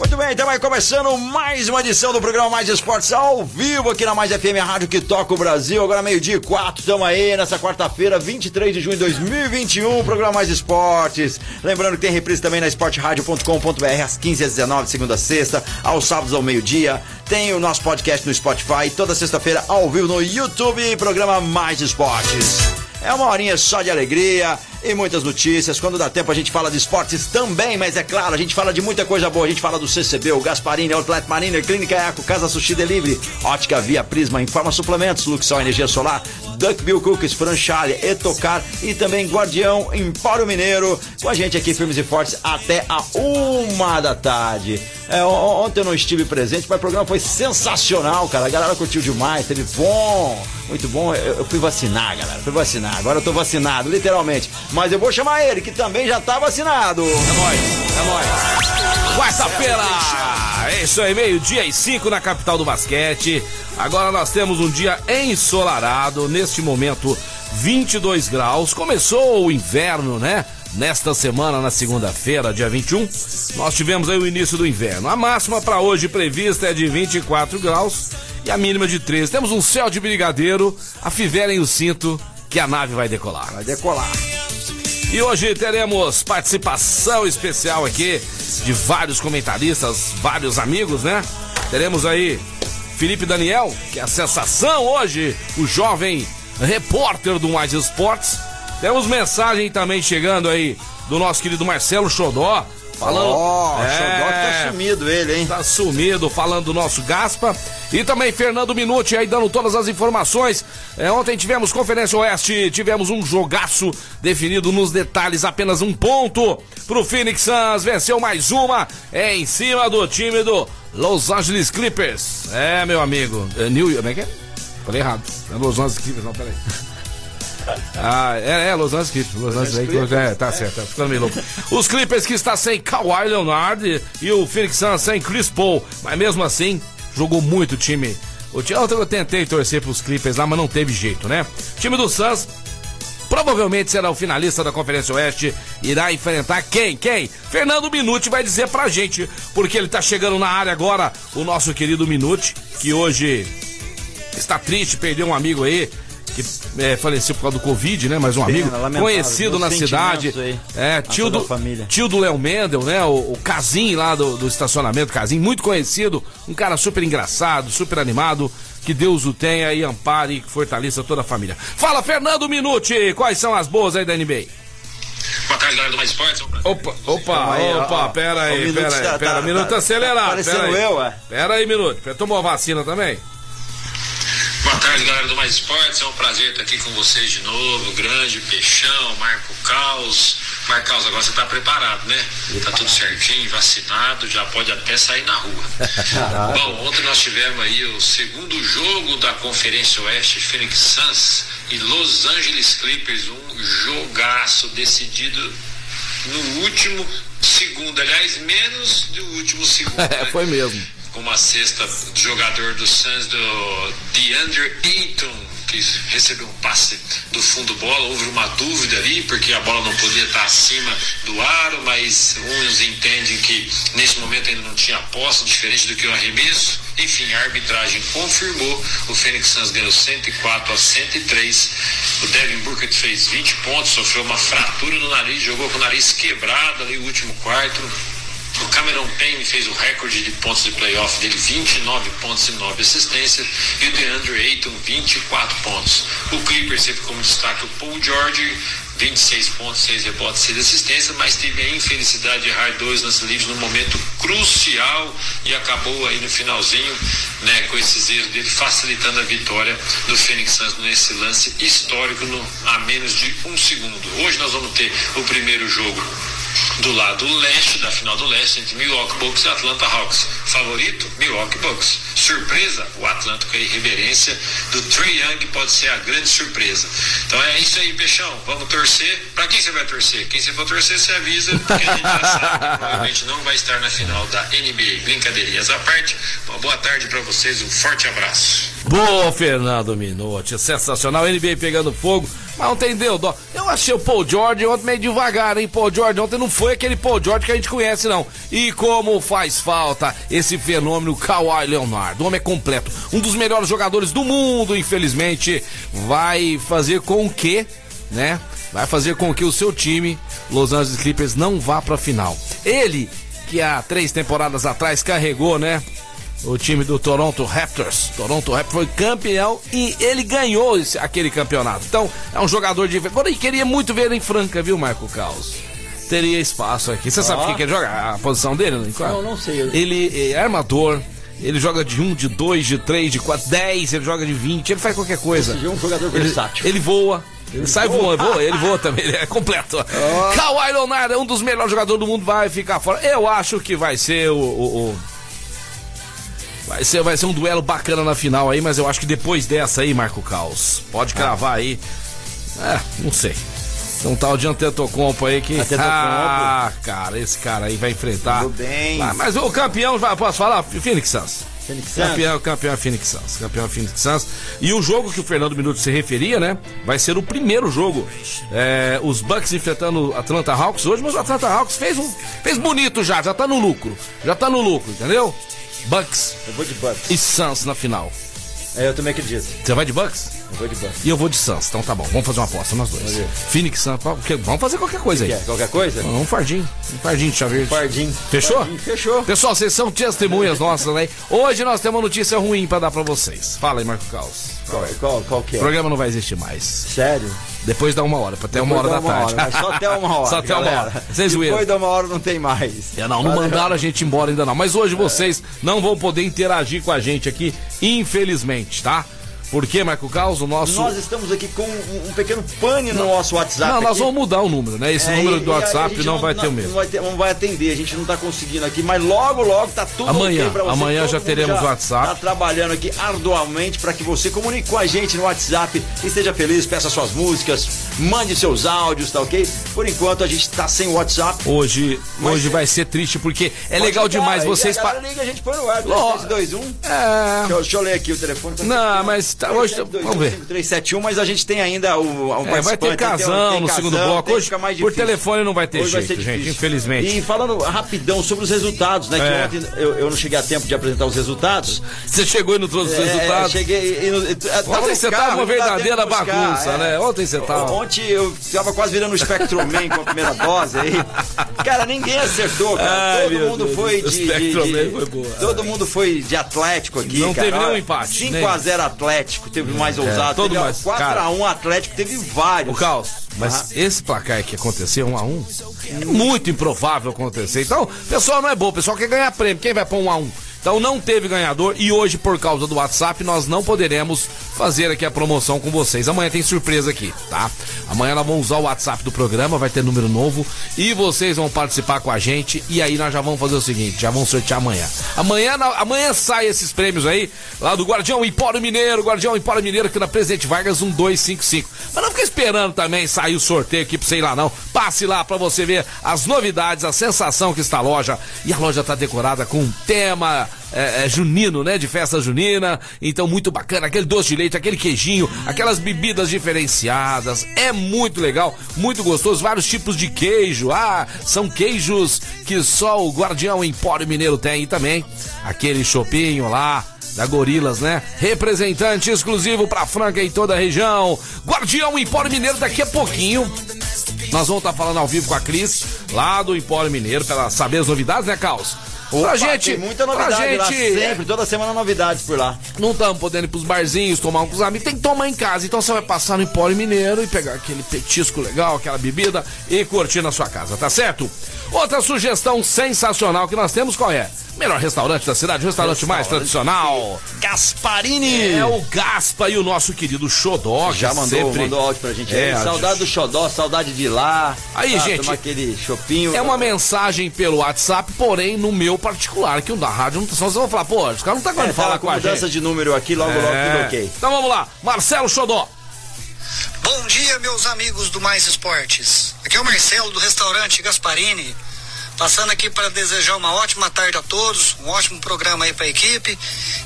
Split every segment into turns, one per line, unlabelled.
Muito bem, então vai começando mais uma edição do programa Mais Esportes ao vivo aqui na Mais FM, a rádio que toca o Brasil. Agora meio-dia e quatro, estamos aí nessa quarta-feira, 23 de junho de 2021, programa Mais Esportes. Lembrando que tem reprise também na esportradio.com.br às 15 às 19 segunda a sexta, aos sábados ao meio-dia. Tem o nosso podcast no Spotify, toda sexta-feira ao vivo no YouTube, programa Mais Esportes. É uma horinha só de alegria e muitas notícias. Quando dá tempo a gente fala de esportes também, mas é claro, a gente fala de muita coisa boa. A gente fala do CCB, o Gasparini, Outlet Mariner, Clínica Eco, Casa Sushi Delivery, Ótica Via Prisma, Informa Suplementos, Luxol Energia Solar, Duckbill Cookies, Franchale, Etocar e também Guardião Empório Mineiro. Com a gente aqui, firmes e fortes, até a uma da tarde. É, on- ontem eu não estive presente, mas o programa foi sensacional, cara. A galera curtiu demais, teve bom, muito bom. Eu, eu fui vacinar, galera, fui vacinar. Agora eu tô vacinado, literalmente. Mas eu vou chamar ele, que também já tá vacinado.
É nóis, é nóis. Quarta-feira! É isso aí, meio-dia e cinco na capital do basquete. Agora nós temos um dia ensolarado, neste momento 22 graus. Começou o inverno, né? Nesta semana, na segunda-feira, dia 21, nós tivemos aí o início do inverno. A máxima para hoje prevista é de 24 graus e a mínima de 13. Temos um céu de brigadeiro, afivelem o cinto que a nave vai decolar.
Vai decolar.
E hoje teremos participação especial aqui de vários comentaristas, vários amigos, né? Teremos aí Felipe Daniel, que é a sensação hoje, o jovem repórter do Mais Esportes. Temos mensagem também chegando aí do nosso querido Marcelo Xodó, falando.
Ó, o
É,
tá sumido ele, hein?
Tá sumido, falando do nosso Gaspa. E também Fernando Minuti aí dando todas as informações. É, ontem tivemos Conferência Oeste, tivemos um jogaço definido nos detalhes, apenas um ponto pro Phoenix Suns. Venceu mais uma é, em cima do time do Los Angeles Clippers. É, meu amigo. É, New Como é que é? Falei errado. É Los Angeles Clippers, não, peraí. Ah, é, é, Los Angeles Clippers. Los Angeles Clippers, é, tá certo, tá ficando meio louco. Os Clippers que está sem Kawhi Leonard e o Phoenix Suns sem Chris Paul, mas mesmo assim, jogou muito o time. Eu tentei torcer pros Clippers lá, mas não teve jeito, né? O time do Suns provavelmente será o finalista da Conferência Oeste, irá enfrentar quem? Quem? Fernando Minuti vai dizer pra gente, porque ele tá chegando na área agora, o nosso querido Minuti, que hoje está triste, perdeu um amigo aí que é, faleceu por causa do Covid, né? Mas um
Pena,
amigo conhecido na cidade.
aí
É, tio do, tio do Léo Mendel, né? O, o Casim lá do, do estacionamento, Casim, muito conhecido, um cara super engraçado, super animado. Que Deus o tenha e ampare e fortaleça toda a família. Fala, Fernando Minuti, quais são as boas aí da NBA?
Boa tarde, galera do Mais Esportes. É.
Opa, opa,
aí, ó,
opa,
ó.
pera aí, pera aí,
tá-
pera,
tá-
minuto
tá-
acelerado.
tá parecendo
pera aí.
eu, ué.
Pera aí, minuto. Tomou a vacina também?
Tarde, galera do Mais Esportes. É um prazer estar aqui com vocês de novo. Grande Peixão, Marco Caos. Marco Caos, agora você está preparado, né? Tá tudo certinho, vacinado, já pode até sair na rua. Bom, ontem nós tivemos aí o segundo jogo da Conferência Oeste, Phoenix Suns e Los Angeles Clippers. Um jogaço decidido no último segundo. Aliás, menos do último segundo.
É,
né?
foi mesmo.
Com uma cesta do jogador do Suns, do DeAndre Ayton, que recebeu um passe do fundo bola. Houve uma dúvida ali, porque a bola não podia estar acima do aro, mas uns entendem que nesse momento ainda não tinha posse, diferente do que o arremesso. Enfim, a arbitragem confirmou. O Phoenix Suns ganhou 104 a 103. O Devin Booker fez 20 pontos, sofreu uma fratura no nariz, jogou com o nariz quebrado ali o último quarto. Cameron Payne fez o recorde de pontos de playoff dele, 29 pontos e 9 assistências. E o DeAndre Ayton, 24 pontos. O Clippers teve como destaque o Paul George, 26 pontos, 6 rebotes, 6 assistências, mas teve a infelicidade de errar dois lances livres no momento crucial e acabou aí no finalzinho, né, com esses erros dele, facilitando a vitória do Phoenix Suns nesse lance histórico no, a menos de um segundo. Hoje nós vamos ter o primeiro jogo do lado leste, da final do leste, entre Milwaukee Bucks e Atlanta Hawks. Favorito? Milwaukee Bucks. Surpresa? O Atlântico, a irreverência do Trey Young pode ser a grande surpresa. Então é isso aí, Peixão. Vamos torcer. Para quem você vai torcer? Quem você for torcer, você avisa, porque a gente já sabe provavelmente não vai estar na final da NBA. Brincadeirinhas à parte. Uma boa tarde para vocês, um forte abraço.
Boa, Fernando Minotti. Sensacional. NBA pegando fogo. Mas não deu dó. Eu achei o Paul George ontem meio devagar, hein? Paul George ontem não foi aquele Paul George que a gente conhece, não. E como faz falta esse fenômeno Kawhi Leonard. O homem é completo. Um dos melhores jogadores do mundo, infelizmente. Vai fazer com que, né? Vai fazer com que o seu time, Los Angeles Clippers, não vá pra final. Ele, que há três temporadas atrás carregou, né? O time do Toronto Raptors. Toronto Raptors foi campeão e ele ganhou esse, aquele campeonato. Então, é um jogador de. Porém, queria muito ver ele em Franca, viu, Marco Caos? Teria espaço aqui. Você sabe o que, ele joga? A posição dele,
não? Não, não sei.
Ele é armador. Ele joga de 1, um, de 2, de 3, de 4, 10, ele joga de 20, ele faz qualquer coisa.
Ele é um jogador
ele,
versátil.
Ele voa. Ele sai voando, voa, ele voa também, ele é completo. Oh. Kawhi Leonard é um dos melhores jogadores do mundo, vai ficar fora. Eu acho que vai ser o, o, o Vai ser, vai ser um duelo bacana na final aí, mas eu acho que depois dessa aí, Marco Caos, pode cravar aí. É, não sei. Tem um tal de Antetokounmpo aí que... Ah, cara, esse cara aí vai enfrentar...
Tudo bem.
Ah, mas o campeão, posso falar? Phoenix Suns.
Phoenix Suns?
Campeão, campeão Phoenix Suns. Campeão Phoenix Suns. E o jogo que o Fernando Minuto se referia, né? Vai ser o primeiro jogo. É, os Bucks enfrentando o Atlanta Hawks hoje, mas o Atlanta Hawks fez, um, fez bonito já, já tá no lucro. Já tá no lucro, entendeu? Bucks.
Eu vou de Bucks.
E Suns na final.
É, eu também acredito.
Você vai de Bucks?
Eu vou de Bucks.
E eu vou de Suns, então tá bom. Vamos fazer uma aposta nós dois. Phoenix Suns, vamos fazer qualquer coisa aí.
Qualquer coisa?
Um fardinho. Um fardinho de chá verde.
Fardinho.
Fechou?
Fardinho. Fechou.
Pessoal, vocês são testemunhas nossas, né? Hoje nós temos uma notícia ruim pra dar pra vocês. Fala aí, Marco Caos.
Qual, qual, qual que é?
O programa não vai existir mais.
Sério?
Depois dá uma hora, até uma hora da tarde.
Hora, só até uma hora.
só até
galera.
uma hora. Vocês
Depois da uma hora não tem mais.
É, não, não mandaram a gente embora ainda não. Mas hoje vocês não vão poder interagir com a gente aqui, infelizmente, tá? Por quê, Marco Caos? O nosso.
Nós estamos aqui com um, um pequeno pane no nosso WhatsApp.
Não, nós
aqui.
vamos mudar o número, né? Esse
É,
número
e-
do
e
WhatsApp
gente
não, vai ter o
Não
mesmo.
vai, ter- não vai atender, a gente não tá conseguindo aqui, mas logo, logo tá tudo
Amanhã,
pra você.
amanhã já teremos o WhatsApp.
Tá trabalhando aqui arduamente para que você comunique com a gente no WhatsApp, esteja feliz, peça suas músicas, mande seus áudios, tá ok? Por enquanto a gente tá sem o WhatsApp.
Hoje,
Mas-
hoje vai ser triste porque é legal
ligar,
demais vocês.
A
Pa...
liga, a gente põe no ar,
Ló-
2321.
É.
Deixa, eu- deixa eu ler aqui o telefone.
Não, mas tá- hoje- vamos ver.
371, mas a gente tem ainda o, o
É, vai ter casão
tem
no
casão,
segundo bloco. Hoje, por telefone não vai ter
Hoje vai
jeito,
ser
gente, infelizmente.
E falando rapidão sobre os resultados, né?
É.
Que ontem eu, eu não cheguei a tempo de apresentar os resultados.
Você chegou e não trouxe os
É,
resultados.
cheguei. E, tava
Ontem você
carro,
tava uma verdadeira bagunça,
é.
né? Ontem você tava.
Ontem eu tava quase virando o Spectroman com a primeira dose aí. Cara, ninguém acertou, cara.
Ai,
todo mundo
Deus,
foi de. de, de-
foi boa.
todo mundo foi de Atlético aqui.
Não
cara.
teve nenhum empate,
5
nem.
a 0 Atlético, teve mais ousado.
todo
teve
mais.
4
Cara.
a 1 Atlético, teve vários.
O caos. Mas
Ah.
esse placar que aconteceu, um a um, é muito improvável acontecer. Então, pessoal não é bom, o pessoal quer ganhar prêmio. Quem vai pôr um a um? Então não teve ganhador e hoje, por causa do WhatsApp, nós não poderemos fazer aqui a promoção com vocês. Amanhã tem surpresa aqui, tá? Amanhã nós vamos usar o WhatsApp do programa, vai ter número novo e vocês vão participar com a gente. E aí nós já vamos fazer o seguinte: já vamos sortear amanhã. Amanhã, amanhã sai esses prêmios aí, lá do Guardião Empório Mineiro, Guardião Empório Mineiro aqui na Presidente Vargas 1255. Mas não fica esperando também sair o sorteio aqui pra sei lá, não. Passe lá pra você ver as novidades, a sensação que está a loja. E a loja tá decorada com um tema é, é, junino, né? De festa junina. Então, muito bacana. Aquele doce de leite, aquele queijinho, aquelas bebidas diferenciadas. É muito legal, muito gostoso. Vários tipos de queijo. Ah, são queijos que só o Guardião Empório Mineiro tem. E também aquele chopinho lá. Da Gorilas, né? Representante exclusivo pra Franca e toda a região. Guardião Empório Mineiro daqui a pouquinho. Nós vamos estar falando ao vivo com a Cris, lá do Empório Mineiro, pra ela saber as novidades, né, Caos? Pra
Opa,
gente.
Tem muita novidade lá,
gente,
sempre, toda semana novidades por lá.
não estamos podendo ir pros barzinhos, tomar um com os amigos, tem que tomar em casa. Então você vai passar no Empório Mineiro e pegar aquele petisco legal, aquela bebida e curtir na sua casa, tá certo? Outra sugestão sensacional que nós temos qual é? Melhor restaurante da cidade, o restaurante, mais tradicional.
Gasparini!
É o Gaspa e o nosso querido Xodó.
Já mandou,
sempre...
mandou áudio pra gente.
É,
aí. saudade do Xodó, saudade de lá.
Aí,
Ah,
gente,
tomar aquele chopinho.
É uma mensagem pelo WhatsApp, porém no meu particular, que o da rádio não tá. Só vocês vão falar, pô, os caras não tá
É,
querendo falar com a
mudança
gente.
de número aqui, logo, logo
É.
tudo ok.
Então vamos lá, Marcelo Xodó.
Bom dia, meus amigos do Mais Esportes. Aqui é o Marcelo do restaurante Gasparini. Passando aqui para desejar uma ótima tarde a todos, um ótimo programa aí para a equipe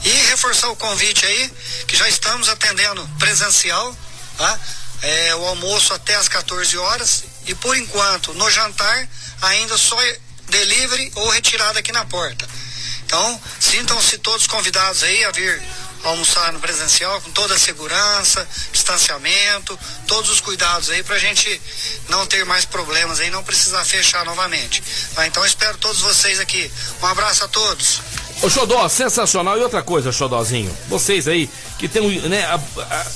e reforçar o convite aí, que já estamos atendendo presencial, tá? É, o almoço até às 14 horas e por enquanto no jantar ainda só delivery ou retirada aqui na porta. Então, sintam-se todos convidados aí a vir almoçar no presencial com toda a segurança, distanciamento, todos os cuidados aí pra gente não ter mais problemas aí, não precisar fechar novamente. Tá? Então, espero todos vocês aqui. Um abraço a todos.
Ô Xodó, sensacional. E outra coisa, Xodózinho, vocês aí que tem né, a- a-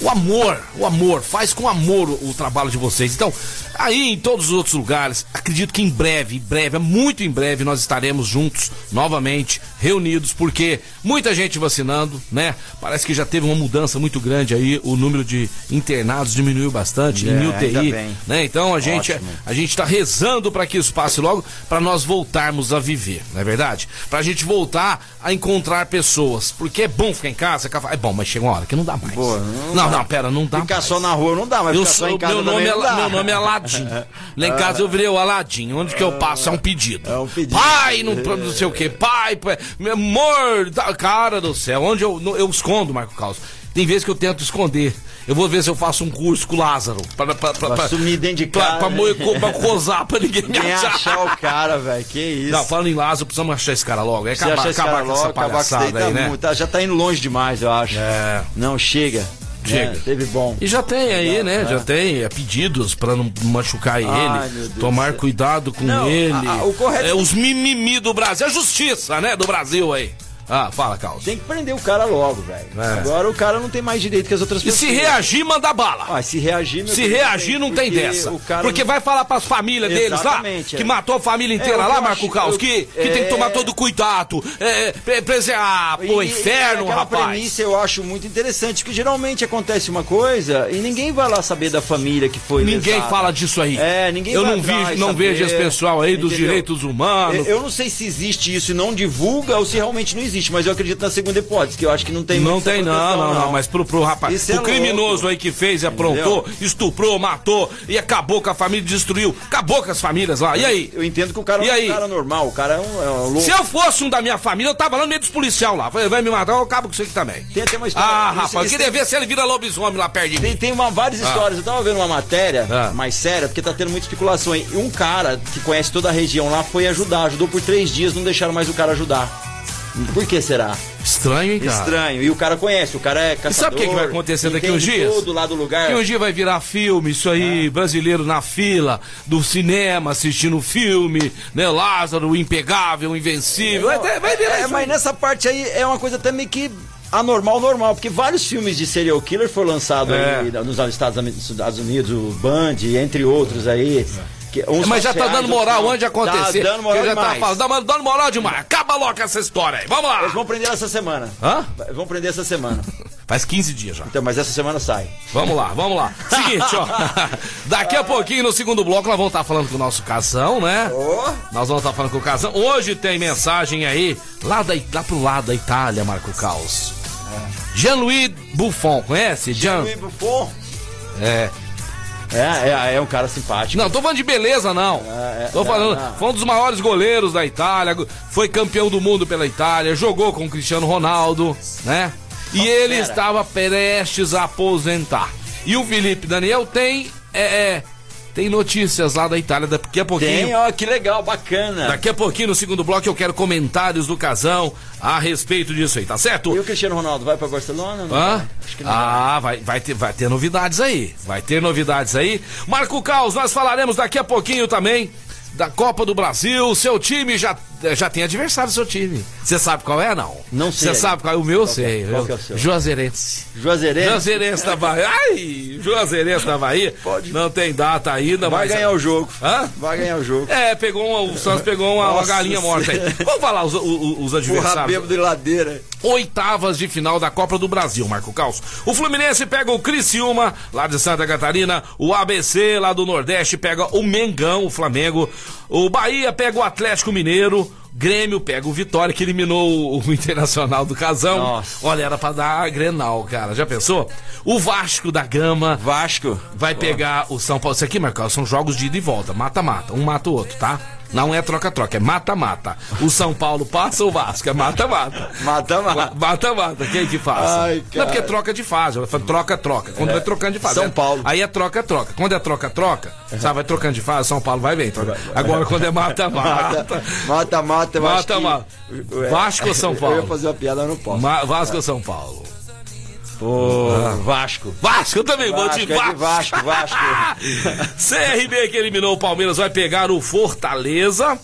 o amor, o amor, faz com amor o, o trabalho de vocês. Então, aí em todos os outros lugares, acredito que em breve, em breve, muito em breve, nós estaremos juntos novamente, reunidos, porque muita gente vacinando, né? Parece que já teve uma mudança muito grande aí, o número de internados diminuiu bastante,
É,
em UTI, né? Então a gente,
Ótimo.
a gente tá rezando para que isso passe logo, para nós voltarmos a viver, não é verdade? Pra gente voltar a encontrar pessoas, porque é bom ficar em casa, é bom, mas chega uma hora que não dá mais.
Pô,
não,
não
não,
dá.
pera, não dá
Ficar
mais.
só na rua não dá, mas
Eu
ficar só em casa
meu, nome é,
não dá.
meu nome é Aladim. Lá em casa eu virei o Aladim. Onde que eu passo é um pedido.
É um pedido.
Pai, não, não sei o que. Pai, pai, meu amor, da- cara do céu. Onde eu, eu escondo, Marco Caos. Tem vezes que eu tento esconder. Eu vou ver se eu faço um curso com o Lázaro. Pra, pra, pra,
Pra sumir dentro de
pra,
casa.
pra, moer- pra cozar pra ninguém me
Nem
achar.
achar o cara, velho. Que isso.
Não, falando em Lázaro, precisamos achar esse cara logo. É acabar, acabar
cara
com essa
logo, acabar com isso daí,
palhaçada
tá
aí, né?
muito- tá- já tá indo longe demais, eu acho.
É.
Não, chega. É, teve bom.
E já tem aí, né?
é.
Já tem é, pedidos pra não machucar
Ai,
ele, tomar cuidado com
Não,
ele.
a- a- o correto-
É, os mimimi do Brasil, a justiça, né? Do Brasil aí. Ah, fala, Carlos.
Tem que prender o cara logo, velho.
É.
Agora o cara não tem mais direito que as outras
E
pessoas.
se reagir, manda bala.
Ah, se reagir,
Se reagir, não tem dessa.
o cara
Porque
não-
vai falar pras famílias deles lá,
Exatamente,
que
é.
matou a família inteira
É, o que
lá, Marco
acho-
Caos,
eu-
que, que tem
é.
que tomar todo cuidado. É, é, pre- prese- ah, pô,
E-
inferno,
e aquela
rapaz.
premissa eu acho muito interessante, porque geralmente acontece uma coisa e ninguém vai lá saber da família que foi
Ninguém
lesada.
fala disso aí.
É, ninguém
Eu não, vi, não
saber,
vejo esse pessoal aí dos
entendeu?
direitos humanos.
Eu, eu não sei se existe isso e não divulga ou se realmente não existe, mas eu acredito na segunda hipótese, que eu acho que não tem
Não tem, não, não, não, mas pro, pro rapaz,
Isso é
o criminoso
louco.
aí que fez e aprontou, estuprou, matou e acabou com a família, destruiu, acabou com as famílias lá. E aí?
Eu entendo que o cara
E
é
aí?
um cara normal, o cara é um, é um louco.
Se eu fosse um da minha família, eu tava lá no meio dos policial lá. Vai, vai me matar, eu acabo com isso aqui também.
Tem até uma história.
Ah,
isso-
rapaz, eu queria
tem-
ver se ele vira lobisomem lá perto de
Tem,
mim.
tem uma, várias histórias. Eu tava vendo uma matéria
Ah.
mais séria, porque tá tendo muita especulação aí. Um cara que conhece toda a região lá foi ajudar. Ajudou por três dias, não deixaram mais o cara ajudar. Por que será?
Estranho, hein, cara?
Estranho. E o cara conhece, o cara é caçador.
E sabe o que, que vai acontecer daqui uns dias?
Tudo lá do lugar.
Que um dia vai virar filme, isso aí, brasileiro na fila do cinema assistindo filme, né? Lázaro, o impegável, o invencível. Vai, ter- vai virar
É, mas nessa parte aí é uma coisa até meio que anormal, normal, porque vários filmes de serial killer foram lançados
É.
aí nos Estados Uni- Estados Unidos, o Band, entre outros aí. uns
Mas já tá dando moral
outros não.
onde acontecer.
Tá dando moral
já tá
demais.
falando, dando, dando moral demais. Acaba logo essa história aí. Vamos lá.
Eles vão prender essa semana.
Hã?
Vão prender essa semana.
Faz 15 dias já.
Então, mas essa semana sai.
Vamos lá, vamos lá. Seguinte, ó. Daqui a pouquinho, no segundo bloco, nós vamos estar falando com o nosso casão, né? Nós vamos estar falando com o casão. Hoje tem mensagem aí, lá, da, lá pro lado da Itália, Marco Caos. Jean-Louis Buffon, conhece? Jean...
Louis Buffon.
É.
É, é, é um cara simpático.
Não, tô falando de beleza, não.
é,
tô falando,
não, não.
foi um dos maiores goleiros da Itália, foi campeão do mundo pela Itália, jogou com o Cristiano Ronaldo, né? E ele estava prestes a aposentar. E o Felipe Daniel tem, é, é, tem notícias lá da Itália, daqui a pouquinho.
Tem, ó, que legal, bacana.
Daqui a pouquinho, no segundo bloco, eu quero comentários do casão a respeito disso aí, tá certo?
E o Cristiano Ronaldo vai pra Barcelona? Não
Hã?
vai? Acho que não.
Ah, vai, vai, ter, vai ter novidades aí. Vai ter novidades aí. Marco Caos, nós falaremos daqui a pouquinho também da Copa do Brasil. Seu time já já tem adversário do seu time. Você sabe qual é, não?
Não sei.
Você sabe qual é o meu?
Qual que
sei.
é? Qual é o seu?
Juazeirense.
Juazeirense.
Juazeirense da Bahia. Ai, Juazeirense da Bahia.
Pode.
Não tem data ainda,
Vai
mas...
ganhar o jogo.
Hã?
Vai ganhar o jogo.
É, pegou uma, o Santos pegou uma, uma galinha morta aí. Vamos falar os, os, os adversários.
bêbado de ladeira.
Oitavas de final da Copa do Brasil, Marco Caos. O Fluminense pega o Criciúma, lá de Santa Catarina. O ABC, lá do Nordeste, pega o Mengão, o Flamengo. O Bahia pega o Atlético Mineiro. Grêmio pega o Vitória, que eliminou o, Internacional do Casão.
Nossa.
Olha, era pra dar a Grenal, cara. Já pensou? O Vasco da Gama
Vasco.
vai pegar o São Paulo. Isso aqui, Marcão, são jogos de ida e volta. Mata-mata. Um mata o outro, tá? Não é troca-troca, é mata-mata. O São Paulo passa o Vasco, é mata-mata.
Mata, mata.
Mata-mata, quem que passa?
Ai,
Não,
cara.
porque troca de fase. Troca-troca. Quando vai trocando de fase.
São
é-
Paulo.
Aí é troca-troca. Quando é troca-troca, sabe, vai trocando de fase, São Paulo vai bem. Troca. Agora, quando é mata-mata.
Mata, mata, eu acho que-
Mata-mata.
Ué,
Vasco ou São
Eu
Paulo?
ia fazer uma piada, eu não posso.
Ma- Vasco ou São Paulo?
Ô, Vasco.
Vasco, eu também vou de
Vasco, é de
Vasco.
Vasco, Vasco.
CRB que eliminou o Palmeiras vai pegar o Fortaleza.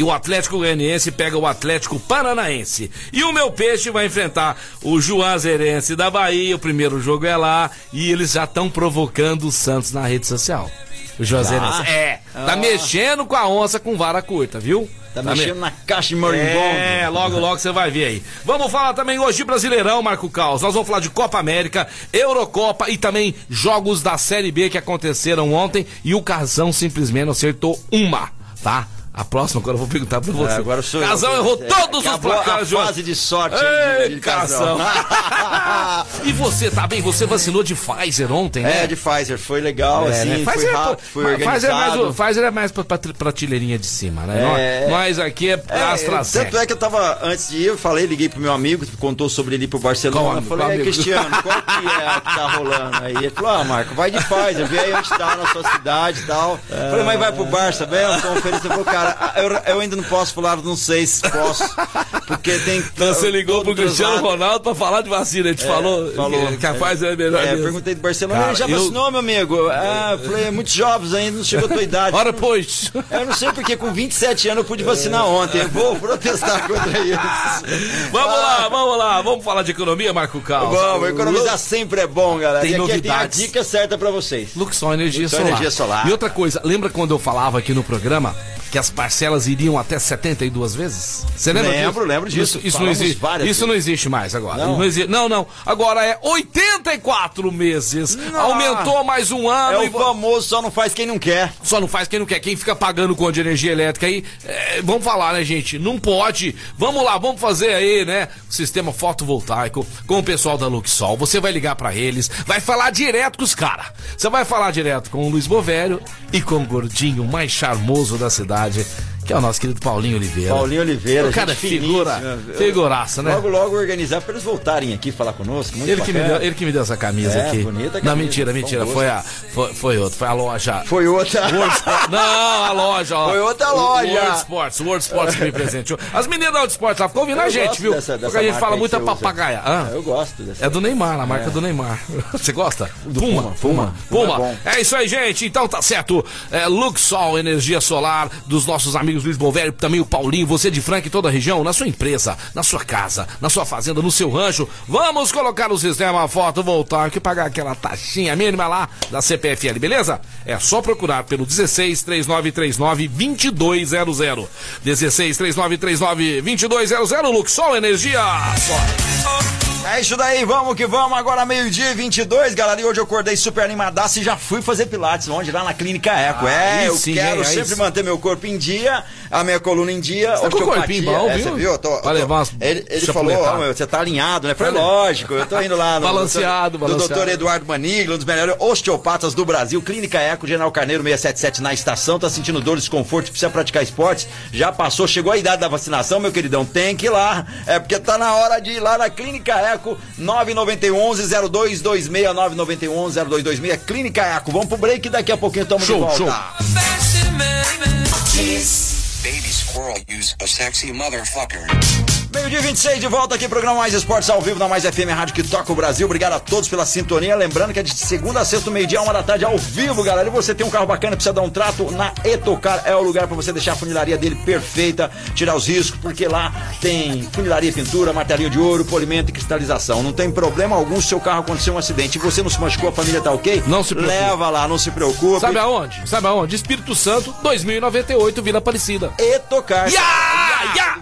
E o Atlético Goianiense pega o Atlético Paranaense. E o meu peixe vai enfrentar o Juazeirense da Bahia. O primeiro jogo é lá. E eles já estão provocando o Santos na rede social. O Juazeirense.
Ah.
É. Tá
Ah.
mexendo com a onça com vara curta, viu?
Tá
me-
mexendo na caixa de marimbondo.
é, logo, logo você vai ver aí. Vamos falar também hoje de Brasileirão, Marco Caos. Nós vamos falar de Copa América, Eurocopa e também jogos da Série B que aconteceram ontem e o Casão simplesmente acertou uma, tá? A próxima agora eu vou perguntar pra você.
É, agora sou.
Casão errou
É,
todos os placares
a fase de sorte
Ei,
de, de.
Casão. e você, tá bem? Você vacinou de Pfizer ontem, né?
É, de Pfizer, foi legal,
É,
assim,
né?
foi
Pfizer,
rápido, foi
mas Pfizer é mais,
organizado.
Pfizer é mais pra, pra de cima, né?
É.
Nós, aqui é,
É,
AstraZeneca.
tanto é que eu tava, antes de ir, eu falei, liguei pro meu amigo, contou sobre ele ir pro Barcelona.
Qual
eu falei,
Qual
é,
amigo?"
Cristiano, qual que é que tá rolando aí? Ele falou, ah, Marco, vai de Pfizer, vê aí onde tá na sua cidade e tal.
É.
Falei, mas vai pro Barça, bem, uma conferência. Eu falei, eu, eu ainda não posso falar, não sei se posso, porque tem...
Então você ligou pro Cristiano. Ronaldo pra falar de vacina. Ele te falou,
falou.
que, que a Pfizer é melhor
É, perguntei do Barcelona,
Cara,
ele já
eu-
vacinou, meu amigo? Ah, eu falei, é muitos jovens ainda, não chegou a tua idade.
Ora, pois.
Eu não sei porque com 27 anos eu pude vacinar ontem. Eu vou protestar contra isso.
Vamos
Ah,
lá, vamos lá. Vamos falar de economia, Marco Carlos.
Vamos, economizar sempre é bom, galera.
Tem
e aqui
novidades.
tem a dica certa pra vocês.
Luxol Energia
Luxol
Solar.
Energia Solar.
E outra coisa, lembra quando eu falava aqui no programa que as parcelas iriam até 72 vezes? Você lembra
Lembro,
disso?
lembro disso.
Isso, isso não existe. Isso não existe mais agora.
Não?
exi- não, não. Agora é 84 meses. Aumentou mais um ano.
É o famoso só não faz quem não quer.
Só não faz quem não quer. Quem fica pagando conta de energia elétrica aí, é, vamos falar, né, gente? Não pode. Vamos lá, vamos fazer aí, né? O sistema fotovoltaico com o pessoal da Luxol. Você vai ligar pra eles, vai falar direto com os caras. Você vai falar direto com o Luiz Bovério e com o gordinho mais charmoso da cidade, cidade que é o nosso querido Paulinho Oliveira.
Paulinho Oliveira,
O cara é figura,
finíssima.
figuraça, né?
Logo, logo organizar pra eles voltarem aqui falar conosco.
Ele que, me deu, ele que me deu essa camisa
É,
aqui.
bonita a
Não,
camisa,
mentira, mentira. Foi, a, foi, foi outro, foi a loja.
Foi outra.
World. Não, a loja, ó.
Foi outra loja.
World Sports, World Sports que me presenteou. As meninas da World Sports lá ficam ouvindo
Eu
a gente, viu?
dessa-
Porque
dessa
a gente fala muita papagaia. Hã?
Eu gosto dessa.
É do Neymar, a marca do Neymar. Você gosta? Puma,
Puma,
Puma,
Puma.
Puma.
Puma é.
É isso aí, gente. Então tá certo. É, Luxol, energia solar dos nossos amigos Luiz Bovério, também o Paulinho, você de Franca e toda a região, na sua empresa, na sua casa, na sua fazenda, no seu rancho. Vamos colocar o sistema fotovoltaico e pagar aquela taxinha mínima lá da CPFL, beleza? É só procurar pelo 16 3939 2200. 16 3939 2200 Luxol Energia Solar.
É isso daí, vamos que vamos. Agora meio-dia e 22, galera. E hoje eu acordei super animadaço e já fui fazer pilates onde? Lá na Clínica Eco.
Aí
é, eu
sim,
quero?
Aí
sempre
sim.
manter meu corpo em dia, a minha coluna em dia.
Você tá com o
osteopatia.
corpinho bom,
É,
viu?
Você viu? Eu tô,
Vai levar umas
ele ele falou, ó, meu, você tá alinhado, né? Falei, lógico, eu tô indo lá no
Balanceado,
do, do
balanceado.
doutor Eduardo Maniglo, um dos melhores osteopatas do Brasil. Clínica Eco, General Carneiro 677 na estação. Tá sentindo dor, desconforto, precisa praticar esportes. Já passou, chegou a idade da vacinação, meu queridão. Tem que ir lá. É porque tá na hora de ir lá na Clínica Eco 991 0226 991 0226 Clínica Eco. Vamos pro break e daqui a pouquinho estamos de
Show,
volta.
show.
Baby squirrel use a sexy motherfucker.
Meio-dia 26 de volta aqui, programa Mais Esportes ao vivo na Mais FM Rádio que toca o Brasil. Obrigado a todos pela sintonia. Lembrando que é de segunda a sexta, meio-dia, uma da tarde, ao vivo, galera. E você tem um carro bacana, precisa dar um trato na Etocar. É o lugar para você deixar a funilaria dele perfeita, tirar os riscos, porque lá tem funilaria, pintura, martelinho de ouro, polimento e cristalização. Não tem problema algum se seu carro acontecer um acidente e você não se machucou, a família tá ok?
Não se preocupe.
Leva lá, não se preocupe.
Sabe aonde? Sabe aonde? Espírito Santo, 2098, Vila Aparecida.
Etocar.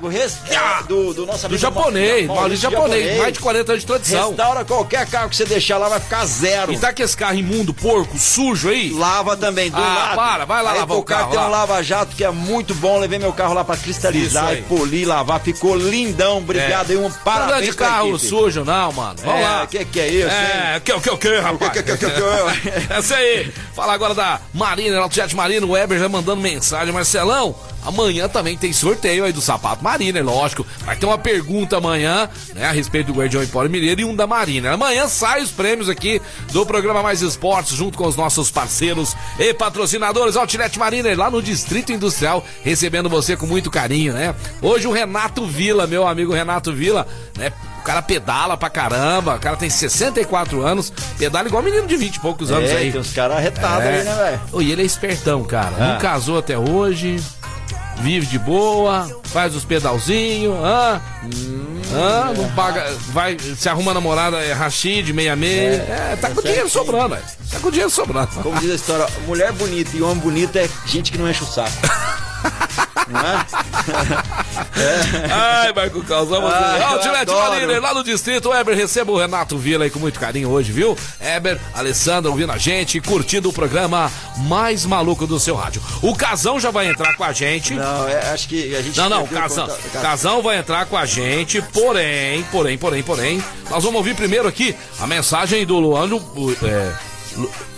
Do, res-
Ya!
do, do nosso
Do
amigo
japonês, Maurício japonês, mais de 40 anos de tradição.
Restaura qualquer carro que você deixar lá, vai ficar zero.
E tá com esse carro imundo, porco, sujo aí?
Lava também, do
Ah,
lado.
para, vai lá
Aí
lavar o carro
tem um
lá.
lava-jato que é muito bom. Levei meu carro lá pra cristalizar e polir, lavar. Ficou lindão. Obrigado aí, um
Não anda
parabéns
de carro
equipe.
sujo, não, mano. Vamos
É,
lá.
que que é isso,
É,
hein?
que o que o que, rapaz?
que, que, que, que, que?
Essa aí. Fala agora da Marina, Autojet Marina, o Weber já mandando mensagem. Marcelão, amanhã também tem sorteio aí do sapato Marina, é lógico. Vai ter uma pergunta amanhã, né, a respeito do Guardião Empório Mineiro e um da Marina. Amanhã sai os prêmios aqui do programa Mais Esportes, junto com os nossos parceiros e patrocinadores. Outlet Marina, lá no Distrito Industrial, recebendo você com muito carinho, né? Hoje o Renato Vila, meu amigo Renato Vila, né? O cara pedala pra caramba, o cara tem 64 anos, pedala igual menino de 20 e poucos anos
É,
aí.
tem uns caras arretados
É.
ali, né, velho?
E ele é espertão, cara.
Ah.
Não casou até hoje. Vive de boa, faz os pedalzinhos, hã? Hã? Não paga. Vai, se arruma namorada, é Rashid, 66. É, tá com dinheiro sobrando, velho. Tá com dinheiro sobrando.
Como diz a história, mulher bonita e homem bonito é gente que não enche o saco. não é?
Ai, Marco Caos, vamos Tilete
adoro.
Mariner, lá no distrito. Eber, receba o Renato Vila aí com muito carinho hoje, viu? Eber, Alessandra ouvindo a gente, curtindo o programa mais maluco do seu rádio. O Casão já vai entrar com a gente.
Não, é, acho que a gente.
Não, não,
o
Casão.
contato-
Casão vai entrar com a gente, porém, porém, porém, porém, nós vamos ouvir primeiro aqui a mensagem do Luano. o, É,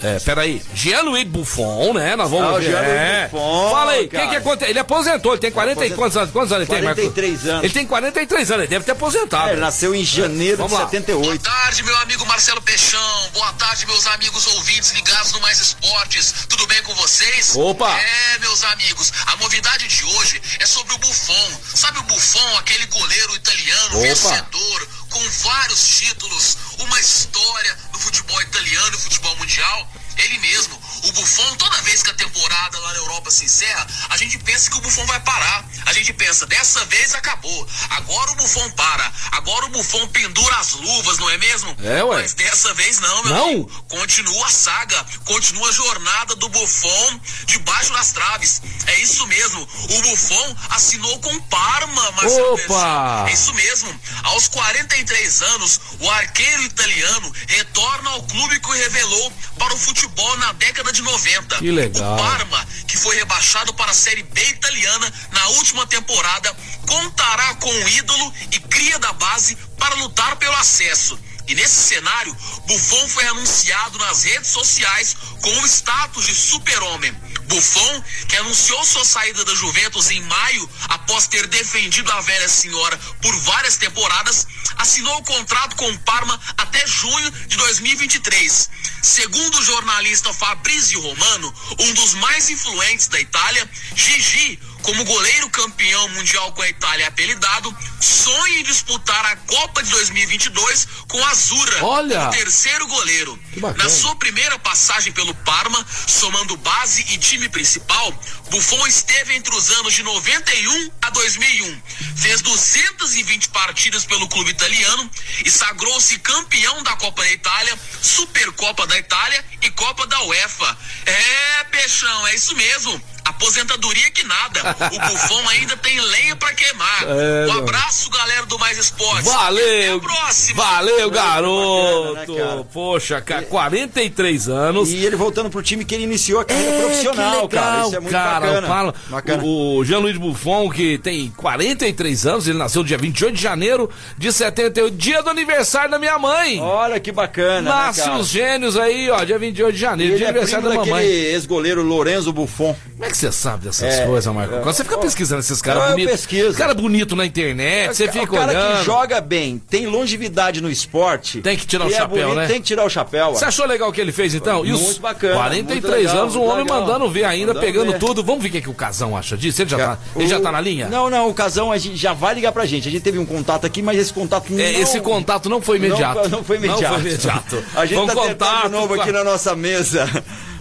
é, peraí, Gianluigi Buffon, né? Nós vamos
Ah. Gianluigi
é.
Buffon,
Fala aí, o
cara.
que que aconteceu? Ele aposentou, ele tem 40 e quantos anos? Quantos anos ele tem, Marco?
43 anos.
Ele tem 43 anos, ele deve ter aposentado.
É, ele nasceu em janeiro
Vamos
de
lá.
78.
Boa tarde, meu amigo Marcelo Peixão. Boa tarde, meus amigos ouvintes ligados no Mais Esportes. Tudo bem com vocês?
Opa!
É, meus amigos, a novidade de hoje é sobre o Buffon. Sabe o Buffon, aquele goleiro italiano
Opa!
vencedor, com vários títulos, uma história do futebol italiano e futebol mundial? Ele mesmo, o Buffon, toda vez que a temporada lá na Europa se encerra, a gente pensa que o Buffon vai parar. A gente pensa, dessa vez acabou. Agora o Buffon para. Agora o Buffon pendura as luvas, não é mesmo?
É, ué.
Mas dessa vez não, meu
Não?
amigo. Continua a saga, continua a jornada do Buffon debaixo das traves. É isso mesmo. O Buffon assinou com o Parma, Marcelo
Opa!
É isso mesmo. Aos 43 anos, o arqueiro italiano retorna ao clube que o revelou para o futebol na década de 90.
Que legal.
O Parma, que foi rebaixado para a Série B italiana na última temporada, contará com o ídolo e cria da base para lutar pelo acesso. E nesse cenário, Buffon foi anunciado nas redes sociais com o status de super-homem. Buffon, que anunciou sua saída da Juventus em maio, após ter defendido a velha senhora por várias temporadas, assinou o contrato com o Parma até junho de 2023. Segundo o jornalista Fabrizio Romano, um dos mais influentes da Itália, Gigi, como goleiro campeão mundial com a Itália apelidado, sonha em disputar a Copa de 2022 com a Azura,
Olha!
como terceiro goleiro. Na sua primeira passagem pelo Parma, somando base e time principal, Buffon esteve entre os anos de 91 a 2001. Fez 220 partidas pelo clube italiano e sagrou-se campeão da Copa da Itália, Supercopa da Itália e Copa da UEFA. É, Peixão, é isso mesmo. Aposentadoria que nada. O Buffon ainda tem lenha pra queimar.
É,
um abraço, galera do Mais Esportes. Até
Valeu!
a próxima.
Valeu, garoto!
bacana, né, cara?
Poxa, cara, 43 anos.
E ele voltando pro time que ele iniciou a carreira profissional,
que legal,
cara. Isso é muito
cara.
bacana.
Fala,
Bacana.
O, o Jean-Luiz Buffon, que tem 43 anos, ele nasceu dia 28 de janeiro de 78, dia do aniversário da minha mãe.
Olha que bacana.
Nasce
né, cara?
os gênios aí, ó, dia 28 de janeiro, dia
é
do aniversário
primo
da mamãe.
ex-goleiro Lorenzo Buffon.
Como é que você sabe dessas
É,
coisas, Marco?
é,
Você fica pesquisando esses caras bonitos. Cara bonito na internet, você
o
fica
cara
olhando. ano.
joga bem, tem longevidade no esporte.
Tem que tirar o
é
chapéu,
bonito,
né?
Tem que tirar o chapéu.
Você achou legal o que ele fez então? E os
Muito bacana,
43
muito legal,
anos, o
muito
homem
legal.
mandando ver ainda,
Mandando
pegando
ver.
tudo. Vamos ver o que, que o Casão acha disso? Ele já, tá, ele já
O-
tá na linha?
Não, não, o Casão a gente já vai ligar pra gente. A gente teve um contato aqui, mas esse contato não...
É, esse contato não foi imediato.
Não, não foi imediato.
Não foi imediato.
A gente
Vamos
tá
contato,
de novo aqui na nossa mesa.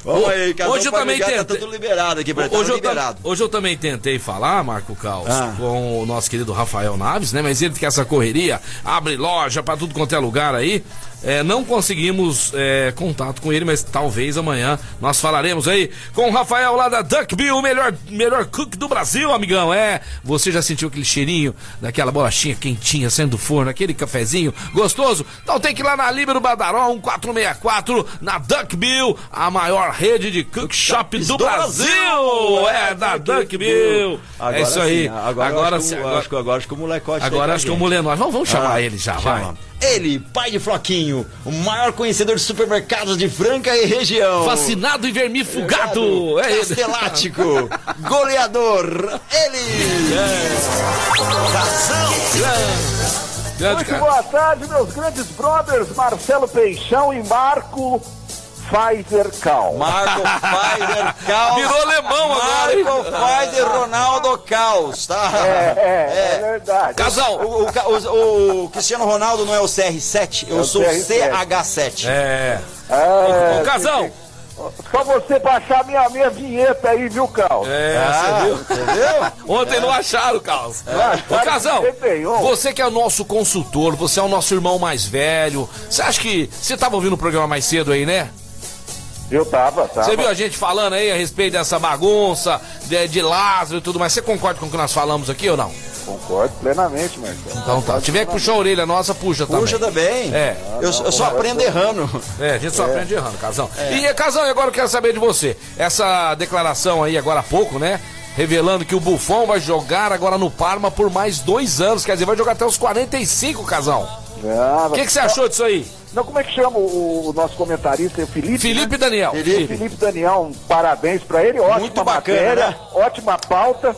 Vamos aí, Casão
hoje eu
pode
também
Tá
tentei-
tudo liberado aqui, tá
Hoje eu,
liberado.
hoje eu também tentei falar, Marco Caos,
Ah.
com o nosso querido Rafael Naves, né? Mas ele que essa correria, abre loja pra tudo quanto é lugar aí. É, não conseguimos é, contato com ele, mas talvez amanhã nós falaremos aí com o Rafael lá da Duckbill, o melhor, melhor cook do Brasil, amigão. É, você já sentiu aquele cheirinho daquela bolachinha quentinha saindo do forno, aquele cafezinho gostoso? Então tem que ir lá na Líbero Badaró 1464, na Duckbill, a maior rede de cook shop do,
do
Brasil.
Brasil.
É, da Duckbill. É isso aí.
sim, Agora,
agora,
acho, que, o-
agora,
acho, que- agora acho que o molecote
agora
tá
acho que o mulher nós. Vamos, vamos chamar
Ah,
ele já,
chama.
vai.
Ele, pai de Floquinho, o maior conhecedor de supermercados de Franca e região.
Fascinado e vermifugado. É ele.
Castelático, goleador, ele.
Grande
Muito
cara.
boa tarde, meus grandes brothers Marcelo Peixão e Marco Pfizer Cal.
Marco Pfizer Caos.
Virou alemão agora?
Marco Pfizer Ronaldo Caos, tá?
É, é, é verdade.
Casal.
O, o, o- o Cristiano Ronaldo não é o CR7, eu
É o
sou o
CR7.
CH7.
É.
É,
Ô, Casão.
Só você baixar minha, minha vinheta aí, viu, Cal?
É,
Ah,
você viu?
entendeu?
Ontem não acharam, Carlos. Ô,
acharam
Casão,
que
você que é o nosso consultor, você é o nosso irmão mais velho. Você acha que. Você tava ouvindo o programa mais cedo aí, né?
Eu tava, tava.
Você viu a gente falando aí a respeito dessa bagunça, de, de Lázaro e tudo mais. Você concorda com o que nós falamos aqui ou não?
Concordo plenamente, Marcelo.
Então tá. Se tiver que puxar a orelha nossa, puxa também.
Puxa também.
É.
Eu, eu só aprendo errando.
É, a gente só aprende errando, Casão. E, Casão, e agora eu quero saber de você. Essa declaração aí agora há pouco, né? Revelando que o Buffon vai jogar agora no Parma por mais dois anos. Quer dizer, vai jogar até os 45, Casão.
Ah,
O que, que você achou disso aí?
Não, como é que chama o, o nosso comentarista? O Felipe?
Felipe
né?
Daniel.
Felipe.
Felipe Daniel, um parabéns pra ele, ótima
Muito bacana,
matéria,
né?
ótima pauta.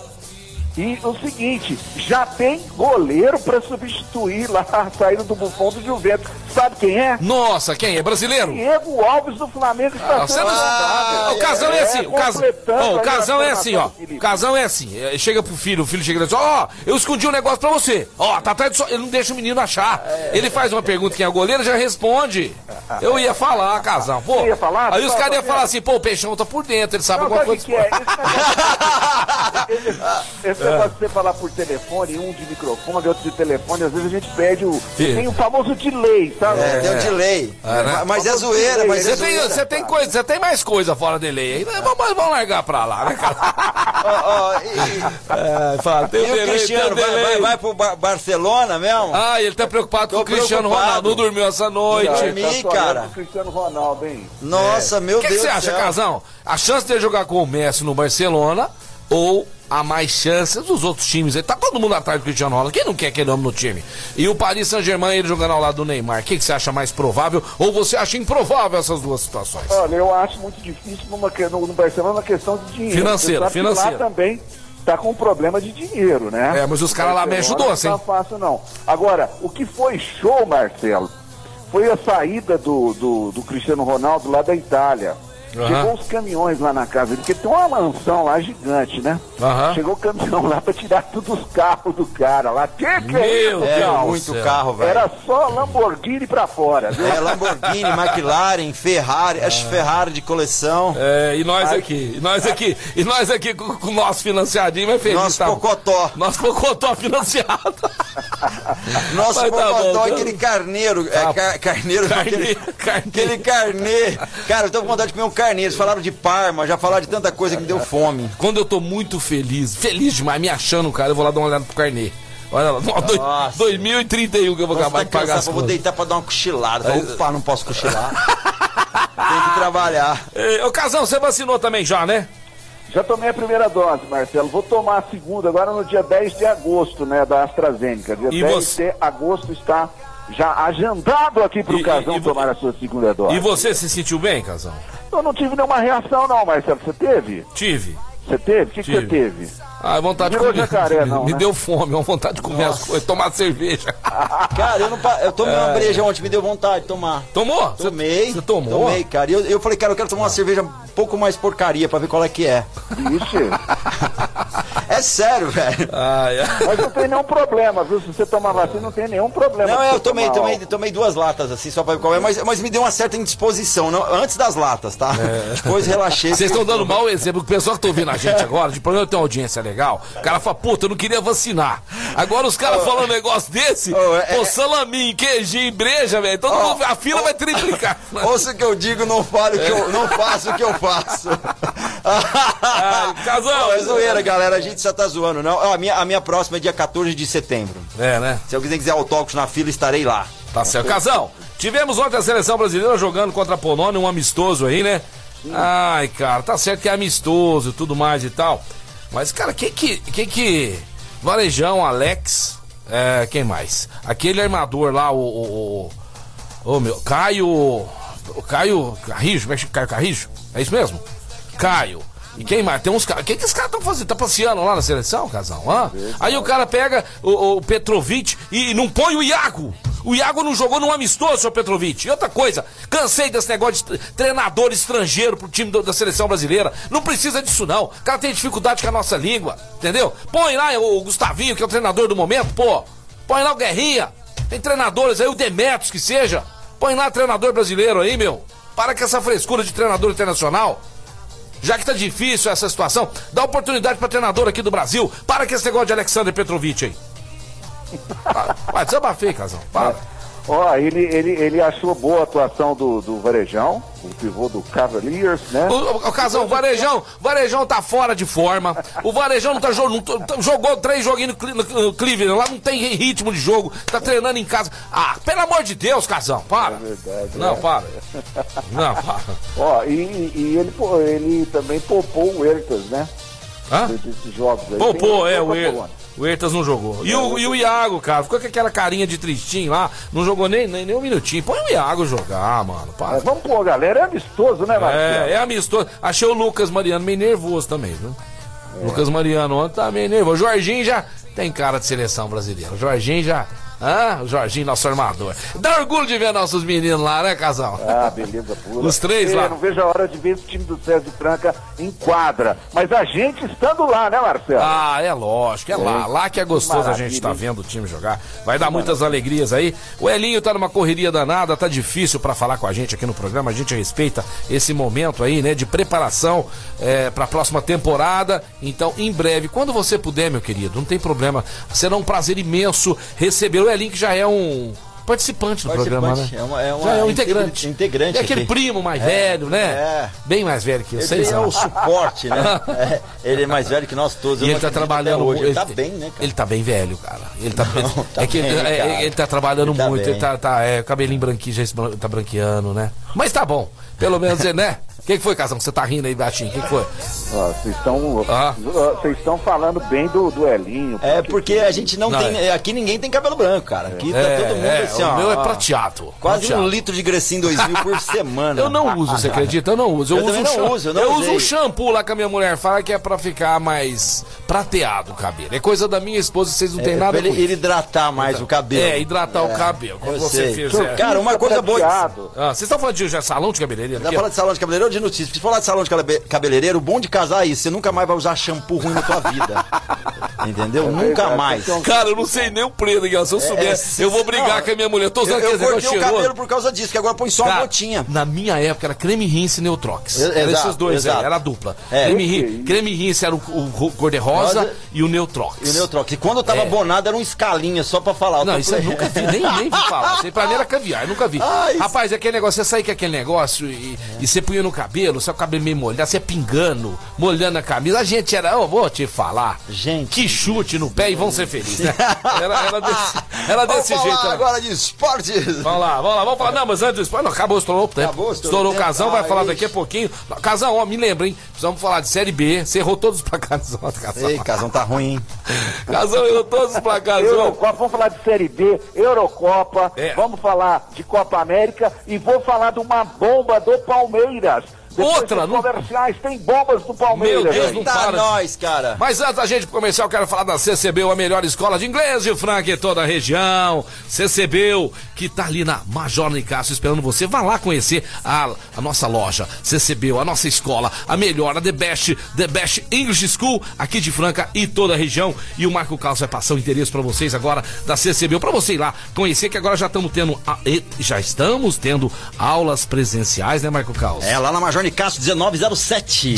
E o seguinte, já tem goleiro pra substituir lá a saída do Buffon do Juventus. Sabe quem é?
Nossa, quem é? Brasileiro?
Diego Alves do Flamengo está
Ah,
sendo anunciado.
o casão é, assim, o
completando
Ó, o
aí
casão
a
é assim, ó. O casão é assim. é, Chega pro filho, o filho chega e diz: Ó, eu escondi um negócio pra você. Ó, tá atrás do so... Ele não deixa o menino achar. Ele faz uma pergunta quem é o goleiro, já responde. Eu ia falar, casão. Pô,
ia falar?
aí os caras iam falar assim: pô, o peixão tá por dentro, ele sabe
Não,
alguma coisa.
que é? Esse, negócio de você falar por telefone, um de microfone, outro de telefone, às vezes a gente perde o. Tem o famoso delay, sabe?
É, tem um delay.
né?
Mas é zoeira, mas
Você
é
tem,
zoeira.
você tem coisa, você tem mais coisa fora dele aí. Vamos, vamos largar pra lá, né, cara?
E,
É, fala, tem
e o Cristiano vai, vai, vai pro Bar- Barcelona mesmo?
Ah, ele tá preocupado
Tô
com o Cristiano
preocupado.
Ronaldo. Não dormiu essa noite.
Não.
O
dormi,
Tá
cara.
Cristiano Ronaldo, hein?
Nossa, meu
que, que
Deus
você
do
acha,
céu.
Casão? A chance dele jogar com o Messi no Barcelona ou a mais chances dos outros times? aí? Tá todo mundo atrás do Cristiano Ronaldo. Quem não quer aquele homem no time? E o Paris Saint-Germain, ele jogando ao lado do Neymar. O que, que você acha mais provável? Ou você acha improvável essas duas situações?
Olha, eu acho muito difícil numa, no, no Barcelona na questão de dinheiro.
Financeiro, financeiro.
Lá também tá com um problema de dinheiro, né?
É, mas os caras lá me ajudou, assim.
Não tá fácil, não. Agora, o que foi show, Marcelo, foi a saída do, do, do Cristiano Ronaldo lá da Itália. Chegou os caminhões lá na casa porque tem uma mansão lá gigante, né?
Aham.
Chegou o caminhão lá pra tirar todos os carros do cara lá. Que que é
Meu
isso,
É muito
céu.
carro, velho.
Era só Lamborghini pra fora, viu?
É Lamborghini, McLaren, Ferrari, as Ferrari de coleção.
É, e nós aqui, e nós aqui, e nós aqui com, com o nosso financiadinho, mas feliz.
Nosso
tá?
Pocotó.
Nosso Pocotó financiado.
Nosso
Mas tá
Pocotó,
bom,
aquele carneiro. É,
Ah,
car- carneiro,
carne-
aquele,
carne-
aquele carnê. Cara, eu tô com vontade de comer um carneiro. Eles falaram de Parma, já falaram de tanta coisa que me deu fome.
Quando eu tô muito feliz, feliz demais, me achando, cara, eu vou lá dar uma olhada pro carnê. Olha lá,
Nossa.
2031 que eu vou
Nossa,
acabar
tá
de pagar
cansado,
as
eu vou deitar pra dar uma cochilada. Falei, Opa, não posso cochilar. Tem que trabalhar.
Ô, Casão, você vacinou também já, né?
Já tomei a primeira dose, Marcelo. Vou tomar a segunda agora no dia 10 de agosto, né, da AstraZeneca. Dia
E
10
você-
de agosto está já agendado aqui pro
E-
Casão
e- e
tomar a sua segunda dose.
E você se sentiu bem, Casão?
Eu não tive nenhuma reação não, Marcelo. Você teve?
Tive.
Você teve? O que, que você teve?
Ah, vontade de
Virou
comer.
jacaré, não,
Me
né?
deu fome, uma vontade de comer as coisas, tomar cerveja.
Cara, eu, não, eu tomei
É.
uma breja ontem, me deu vontade de tomar.
Tomou?
Tomei.
Você tomou?
Tomei, cara. E eu, eu falei, cara, eu quero tomar uma cerveja um pouco mais porcaria pra ver qual é que é.
Ixi,
É sério, velho.
Ai, ai.
mas não tem nenhum problema, viu? Se você tomar vacina, não tem nenhum problema.
Não, é, eu tomei, tomei,
álcool.
tomei duas latas, assim, só pra ver qual é, mas, mas me deu uma certa indisposição, não, antes das latas, tá? Depois relaxei.
É. Vocês estão dando mau exemplo, o pessoal que tá ouvindo a gente agora, de problema tem uma audiência legal, o cara fala, puta, eu não queria vacinar. Agora os caras falam um negócio desse,
Oh, é-
pô,
é-
salaminho, queijinho, breja, velho, todo
Oh,
mundo, a fila vai triplicar.
Ouça o que eu digo, não fale o que eu não faço o que eu faço.
Ai, casal.
Ô, é zoeira, galera, a gente só tá zoando, não. A, minha, a minha próxima é dia 14 de setembro.
É, né?
Se alguém quiser autógrafos na fila, estarei lá.
Tá certo. Casal, tivemos ontem a seleção brasileira jogando contra a Polônia, um amistoso aí, né? Ai, cara, tá certo que é amistoso e tudo mais e tal. Mas, cara, quem que. Quem que. Varejão, Alex. É, quem mais? Aquele armador lá, o. o, o- Ô meu, Caio. O Caio Carrijo, como é? Caio Carrijo? É isso mesmo? Caio. E quem mais? Tem uns caras. O que, que esses caras estão fazendo? Tá passeando lá na seleção, casal? Hã? Aí o cara pega o, o Petrovic e não põe o Iago. O Iago não jogou num amistoso, seu Petrovic. E outra coisa, cansei desse negócio de treinador estrangeiro pro time do- da seleção brasileira. Não precisa disso, não. O cara tem dificuldade com a nossa língua, entendeu? Põe lá o Gustavinho, que é o treinador do momento, pô. Põe lá o Guerrinha. Tem treinadores aí, o Demetrios que seja. Põe lá treinador brasileiro aí, meu. Para com essa frescura de treinador internacional. Já que tá difícil essa situação, dá oportunidade pra treinador aqui do Brasil. Para com esse negócio de Alexander Petrovic aí. Vai, desabafei, casal. Para.
Ó, ele, ele, ele achou boa a atuação do, do Varejão, o pivô do Cavaliers, né?
O, o, o Casão, o Varejão, Varejão tá fora de forma. O Varejão não tá jogando. jogou três joguinhos no, no, Cleveland, lá não tem ritmo de jogo, tá treinando em casa. Ah, pelo amor de Deus, Casão, para.
verdade,
não,
é.
para. Não, para.
Ó, e, e ele, ele também poupou o Ertas, né?
Hã?
Desses jogos aí.
Pô,
Tem-
é, o,
tem-
er, o Ertas não jogou. E o, e o Iago, cara, ficou com aquela carinha de tristinho lá, não jogou nem, nem, nem um minutinho. Põe o Iago jogar, mano. Para.
É, vamos pôr, galera, é amistoso, né, Marcelo?
É, é amistoso. Achei o Lucas Mariano meio nervoso também, viu? Lucas Mariano ontem tá meio nervoso. O Jorginho já tem cara de seleção brasileira. O Jorginho já. Ah, o Jorginho, nosso armador. Dá orgulho de ver nossos meninos lá, né, casal?
Ah, beleza pura.
Os três
Eu
lá.
não vejo a hora de ver esse time do Sérgio Franca em quadra. Mas a gente estando lá, né, Marcelo?
Ah, é lógico, é lá. Lá que é gostoso a gente tá vendo o time jogar. Vai dar muitas alegrias aí. O Elinho tá numa correria danada, tá difícil pra falar com a gente aqui no programa. A gente respeita esse momento aí, né, de preparação é, pra próxima temporada. Então, em breve, quando você puder, meu querido, não tem problema. Será um prazer imenso receber o Elinho, que já é um. Participante do programa, né?
É uma- é uma
já é um
integr-
integrante.
integrante
É aquele
aqui.
primo mais
É,
velho, né?
é.
Bem mais velho que eu,
Ele
seis
é
anos.
o suporte, né? É, ele é mais velho que nós todos.
E ele
não
tá trabalhando
hoje. Ele tá
ele-
bem, né, cara?
Ele tá bem velho, cara. Ele tá,
Não, tá
é que
bem,
ele, é,
cara.
ele tá trabalhando
Ele tá
muito,
bem.
ele tá, tá é, cabelinho branquinho, já tá branqueando, né? Mas tá bom. Pelo menos, né? O que, que foi, Casão? Você tá rindo aí, baixinho? O que, que foi?
Ó, Vocês estão
Ah.
vocês estão falando bem do, do Elinho.
É porque a gente não,
Não,
tem.
é.
Aqui ninguém tem cabelo branco, cara. Aqui tá todo mundo
é,
assim,
o
ó.
meu é prateado.
Quase
prateado.
um litro de Grecinho 2000 por semana.
Eu não uso, você acredita? Eu não uso. Eu,
Eu
uso um
não uso, eu não
eu uso um shampoo lá que a minha mulher fala que é pra ficar mais prateado o cabelo. É coisa da minha esposa, vocês não
É,
tem nada
pra
com
ele, ele hidratar mais o cabelo.
É, hidratar o cabelo. Quando
eu
você
sei.
fizer.
Cara, uma coisa boa.
Ah, vocês estão falando de salão de cabeleireiro? Ó?
falar de salão de cabeleireiro de notícia? Se falar de salão de cabe- cabeleireiro, o bom de casar é isso. Você nunca mais vai usar shampoo ruim na tua vida. Entendeu? nunca
verdade,
mais.
então-
Cara, eu não sei nem o preço, Miguel. Se eu souber,
é,
eu vou brigar
não,
com a minha mulher. Eu tô
Eu,
usando
eu
negócio
cortei o
cheiroso.
cabelo por causa disso, que agora põe só uma
Cara,
gotinha.
Na minha época era creme rinse e Neutrox.
E-
era
exato,
esses dois aí,
exato.
era a dupla.
É.
Creme,
Que
rin,
isso?
creme rinse era o, o, o cor-de-rosa
Rosa.
e o Neutrox.
E o Neutrox. E quando eu tava
É.
bonado, era um escalinha só pra falar.
Não,
Eu
isso eu nunca vi, nem, nem vi falar. Pra mim era caviar, eu nunca vi. Rapaz, aquele negócio, você sair com aquele negócio e, e você punha no cabelo, seu cabelo meio molhado, você pingando, molhando a camisa. A gente era, eu vou te falar.
Gente.
Que chute no pé e vão ser felizes, né? Era, era desse, era
Vamos
desse
falar
jeito. né?
agora de esportes.
Vamos lá, vamos lá, vamos falar. Não, mas antes do esporte, não, acabou, estourou o tempo.
Acabou, estourou
estourou
o
casão, vai
Ah,
falar
ixi.
daqui a pouquinho. Casão, ó, me lembra, hein? Precisamos falar de Série B. Você errou todos os placares Casão.
Ei, casão tá ruim, hein?
Casão errou todos os placares.
Eurocopa, vamos falar de Série B, Eurocopa,
É.
vamos falar de Copa América e vou falar de uma bomba do Palmeiras. Depois
Outra, não-
comerciais tem bombas do Palmeiras.
Meu Deus, não
Tá
para.
nós, cara.
Mas antes da gente começar, eu quero falar da CCBU, a melhor escola de inglês de Franca e toda a região. CCBU, que tá ali na Major Nicasso esperando você. Vá lá conhecer a, a nossa loja. CCBU, a nossa escola, a melhor, a The Best, The Best English School aqui de Franca e toda a região. E o Marco Carlos vai passar o endereço pra vocês agora da CCBU, pra você ir lá conhecer que agora já estamos tendo, a- já estamos tendo aulas presenciais, né, Marco Carlos?
É lá na Major Nicasso 1907.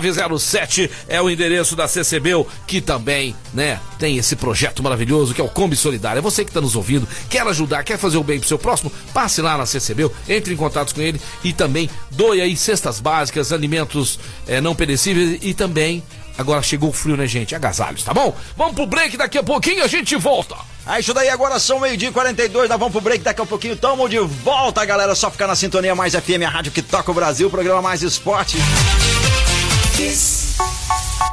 1907 é o endereço da CCBU, que também, né, tem esse projeto maravilhoso que é o Kombi Solidário. É você que está nos ouvindo, quer ajudar, quer fazer o bem pro seu próximo, passe lá na CCBU, entre em contato com ele e também doe aí cestas básicas, alimentos eh, não perecíveis e também, agora chegou o frio, né, gente? Agasalhos, tá bom? Vamos pro break, daqui a pouquinho a gente volta.
É isso daí, agora são meio-dia e 42, nós vamos pro break daqui a pouquinho. Tamo de volta, galera. Só ficar na sintonia mais FM, a rádio que toca o Brasil, programa mais esporte.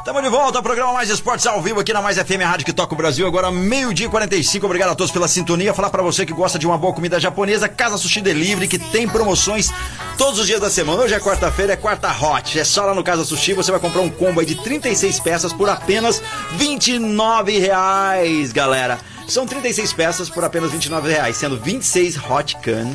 Tamo de volta, programa Mais Esportes ao vivo aqui na Mais FM, rádio que toca o Brasil. Agora, meio-dia e 45. Obrigado a todos pela sintonia. Falar pra você que gosta de uma boa comida japonesa, Casa Sushi Delivery, que tem promoções todos os dias da semana. Hoje é quarta-feira, é quarta hot. É só lá no Casa Sushi, você vai comprar um combo aí de 36 peças por apenas 29 reais, galera. São 36 peças por apenas 29 reais, sendo 26 hot can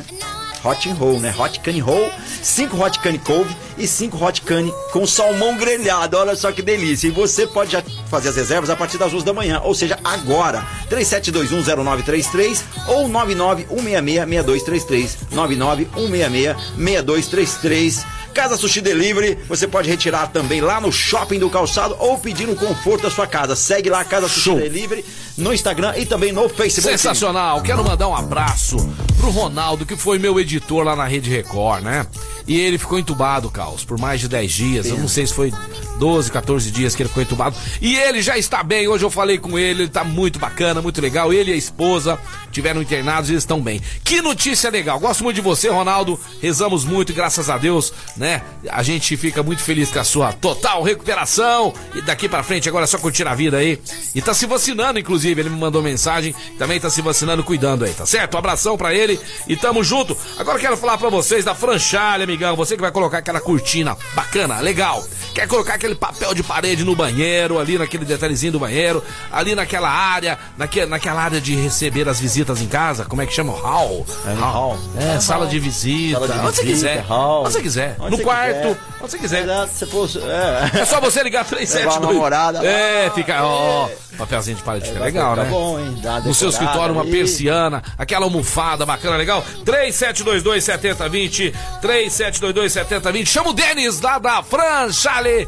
hot and roll, né? Hot cane roll, 5 hot cane couve e 5 hot cane com salmão grelhado. Olha só que delícia. E você pode já fazer as reservas a partir das 11 da manhã, ou seja, agora. 37210933 ou 991666233. 991666233. Casa Sushi Delivery, você pode retirar também lá no Shopping do Calçado ou pedir no conforto da sua casa. Segue lá Casa Sushi
Show.
Delivery no Instagram e também no Facebook.
Sensacional. Quero mandar um abraço pro Ronaldo, que foi meu editor lá na Rede Record, né? E ele ficou entubado, Caos, por mais de 10 dias. Eu não sei se foi 12, 14 dias que ele ficou entubado. E ele já está bem. Hoje eu falei com ele, ele tá muito bacana, muito legal. Ele e a esposa tiveram internados e eles estão bem. Que notícia legal. Gosto muito de você, Ronaldo. Rezamos muito, graças a Deus, né? A gente fica muito feliz com a sua total recuperação. E daqui pra frente agora é só curtir a vida aí. E tá se vacinando, inclusive. Ele me mandou mensagem. Também tá se vacinando, cuidando aí, tá certo? Um abração pra ele e tamo junto. Agora eu quero falar pra vocês da Franchalha, amigão. Você que vai colocar aquela cortina bacana, legal. Quer colocar aquele papel de parede no banheiro, ali naquele detalhezinho do banheiro, ali naquela área, naque, naquela área de receber as visitas em casa, como é que chama? Hall.
É, hall.
É, sala de visita.
Sala de
onde você
visita,
quiser.
hall.
Onde você quiser.
Onde
no
você
quarto,
quiser.
onde você quiser.
É, se fosse, é.
É só você ligar 372.
Levar a namorada.
É, fica. Ó, papelzinho de parede fica legal, né?
bom, hein? Dá
No seu escritório, uma persiana, aquela almofada bacana, legal. 3722-7020. 3722-7020. Chama o Denis lá da Franchale.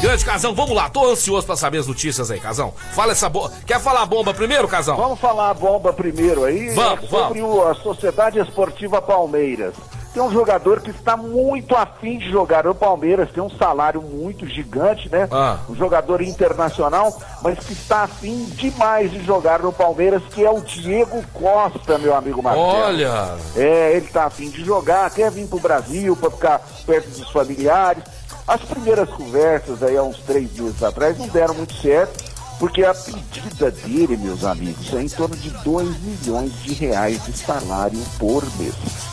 Grande Casão, vamos lá. Tô ansioso pra saber as notícias aí, Casão. Fala essa bomba. Quer falar a bomba primeiro, Casão?
Vamos falar a bomba primeiro aí.
Vamos,
é sobre o- a Sociedade Esportiva Palmeiras. Tem um jogador que está muito afim de jogar no Palmeiras, tem um salário muito gigante, né?
Ah.
Um jogador internacional, mas que está afim demais de jogar no Palmeiras, que é o Diego Costa, meu amigo Marcelo.
Olha.
É, ele tá afim de jogar, quer vir pro Brasil para ficar perto dos familiares. As primeiras conversas aí há uns três meses atrás não deram muito certo, porque a pedida dele, meus amigos, é em torno de 2 milhões de reais de salário por mês.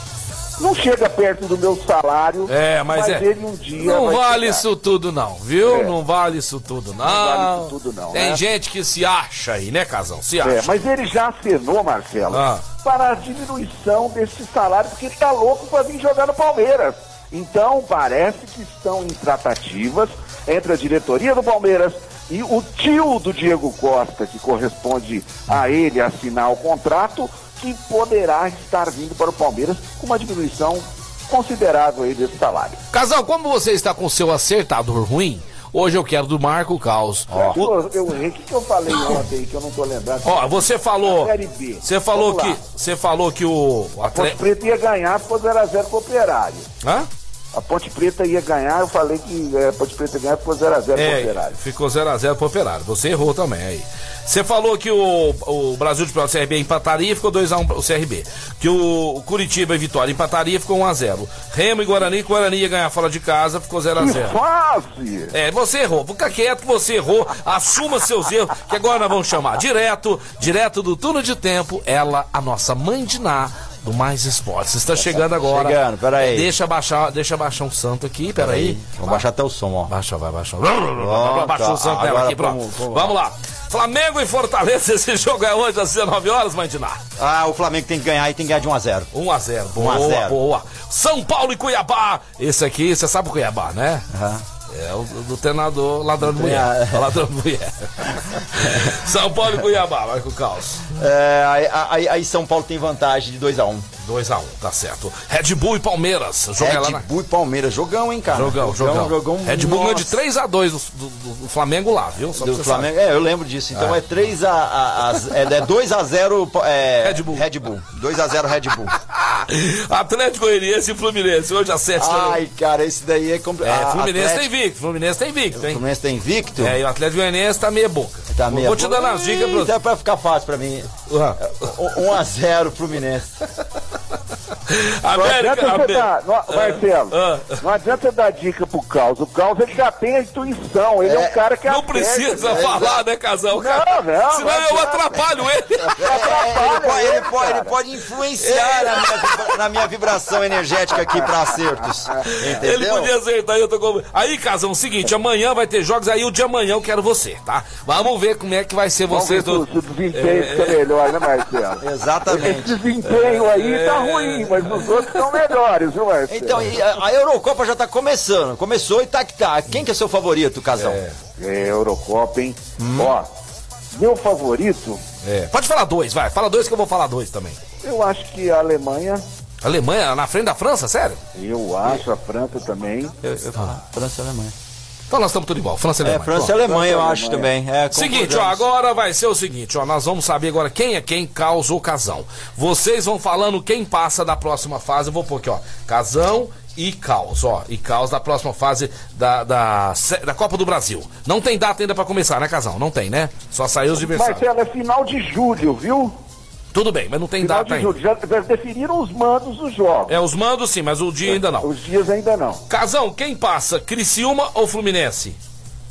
Não chega perto do meu salário,
É, mas, é.
ele um dia.
Não vale
chegar.
isso tudo, não, viu?
É.
Não vale isso tudo, não.
vale isso tudo, não,
Tem
né?
gente que se acha aí, né, Casão? Se acha.
É, mas ele já acenou, Marcelo,
Ah.
para a diminuição desse salário, porque ele tá louco para vir jogar no Palmeiras. Então, parece que estão em tratativas entre a diretoria do Palmeiras e o tio do Diego Costa, que corresponde a ele assinar o contrato, que poderá estar vindo para o Palmeiras com uma diminuição considerável aí desse salário.
Casal, como você está com o seu acertador ruim, hoje eu quero do Marco Caos.
Eu, eu, o que, que eu falei ontem que eu não tô lembrando?
Ó, você falou. Você falou
Vamos
que. Você falou que o. o
A. Preta ia ganhar, ficou 0x0 pro Operário.
Hã?
A Ponte Preta ia ganhar, eu falei que é, a Ponte Preta ia ganhar, ficou 0x0 pro
É,
Operário.
ficou 0x0 pro Operário. Você errou também aí. Você falou que o, o Brasil de Pelotas CRB empataria, ficou 2x1 pro CRB. Que o Curitiba e Vitória empataria, ficou 1x0. Remo e Guarani, Guarani ia ganhar fora de casa, ficou
Que
0x0.
fase!
É, você errou. Fica quieto que você errou. Assuma seus erros, que agora nós vamos chamar direto, direto do túnel de tempo, ela, a nossa mãe de Ná, do Mais Esportes. Está chegando agora.
Chegando, peraí.
Deixa baixar, deixa baixar um santo aqui, peraí.
Vamos baixar até o som, ó.
Baixa, vai, baixa. Baixa
tá.
o santo dela aqui, pronto.
vamos- vamos
Vamos lá. Flamengo e Fortaleza, esse jogo é hoje às 19 horas, Mandinar.
Ah, o Flamengo tem que ganhar e tem que ganhar de 1 a 0
1 a 0
1 a
Boa,
0.
boa. São Paulo e Cuiabá. Esse aqui, você sabe o Cuiabá, né?
Aham.
É o do, do treinador ladrão de mulher. É o ladrão de mulher. São Paulo e Cuiabá, vai com o caos.
É, aí, aí- aí São Paulo tem vantagem de 2 a 1
2x1, tá certo. Red Bull e Palmeiras. Jogo é lá
Red
na.
Bull e Palmeiras. Jogão, hein, cara?
Jogão, jogão.
jogão
Red Bull ganhou de
nossa.
3x2 do, do- do Flamengo lá, viu? Só
Do Flamengo. É, eu lembro disso. Então é, 3 a, a, a é, é 2 a 0 é,
Red Bull.
Red Bull. 2 a 0 Red Bull.
Atlético Goianiense e Fluminense, hoje às 7 também.
Ai, cara, esse daí é
É,
complicado.
Fluminense tem invicto, Fluminense tem invicto, hein?
Fluminense tem invicto?
É, e o Atlético Goianiense tá meia boca.
Tá meia
Vou te dando as dicas pra
Ih, É pra ficar fácil pra mim.
Ah.
1 a 0 Fluminense.
Não
América,
adianta você
América.
dar, não, Marcelo,
ah.
não adianta você dar dica pro Caos. O Caos ele já tem a intuição, ele é, um cara que
Não
acerta,
precisa
né?
falar, né, casal?
Não, não,
Senão
não
eu atrapalho ele.
É, ele, pode, ele,
ele,
pode, ele pode influenciar na minha, na minha vibração energética aqui pra acertos. Entendeu?
Ele podia acertar, eu tô com... Aí, Casão, seguinte, amanhã vai ter jogos, aí o de amanhã eu quero você, tá? Vamos ver como é que vai ser
Vamos
você.
ver se o se o desempenho fica melhor, né, Marcelo? Esse
Exatamente.
desempenho aí tá ruim, mas os outros estão melhores, viu, Marcelo?
Então, e a, a Eurocopa já tá começando. Começou e tá que tá. Quem que é seu favorito, Casão?
É, Eurocopa, hein? Ó, meu favorito,
É. Pode falar dois, vai. Fala dois que eu vou falar dois também.
eu acho que a Alemanha,
Alemanha na frente da França, sério?
eu acho a França também.
França e Alemanha.
Então nós estamos tudo igual. França e
É,
Alemanha.
França e. Alemanha, eu acho também. É,
Seguinte, ó, agora vai ser o seguinte, ó, nós vamos saber agora quem é quem, Caos ou Casão. Vocês vão falando quem passa da próxima fase, eu vou pôr aqui, ó, Casão e Caos, ó, e Caos da próxima fase da, da, da Copa do Brasil. Não tem data ainda pra começar, né, Casão? Não tem, né? Só saiu os adversários.
Marcelo, é final de julho, viu?
Tudo bem, mas não tem
Final
data
de julho.
ainda.
Já, já definiram os mandos dos jogos.
É, os mandos sim, mas o dia ainda não.
Os dias ainda não.
Casão, quem passa? Criciúma ou Fluminense?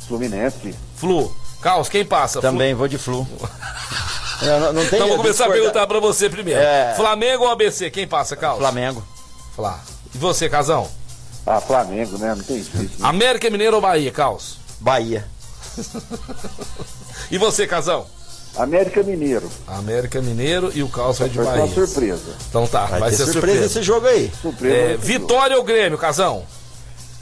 Fluminense.
Flu. Caos, quem passa? Flu-
Também vou de flu. Eu não, não tem
Então vou começar a
discordar.
perguntar pra você primeiro.
É.
Flamengo ou ABC? Quem passa, Caos?
Flamengo.
Flá. E você, Casão?
Ah, Flamengo, né? Não tem jeito. né?
América Mineiro ou Bahia, Caos?
Bahia.
E você, Casão?
América Mineiro.
América Mineiro e o Caos vai de
Vai ser
Bahia.
uma surpresa.
Então tá,
Vai,
vai, ser
surpresa,
surpresa.
esse jogo aí.
Surpresa.
É, Vitória ou Grêmio, Casão?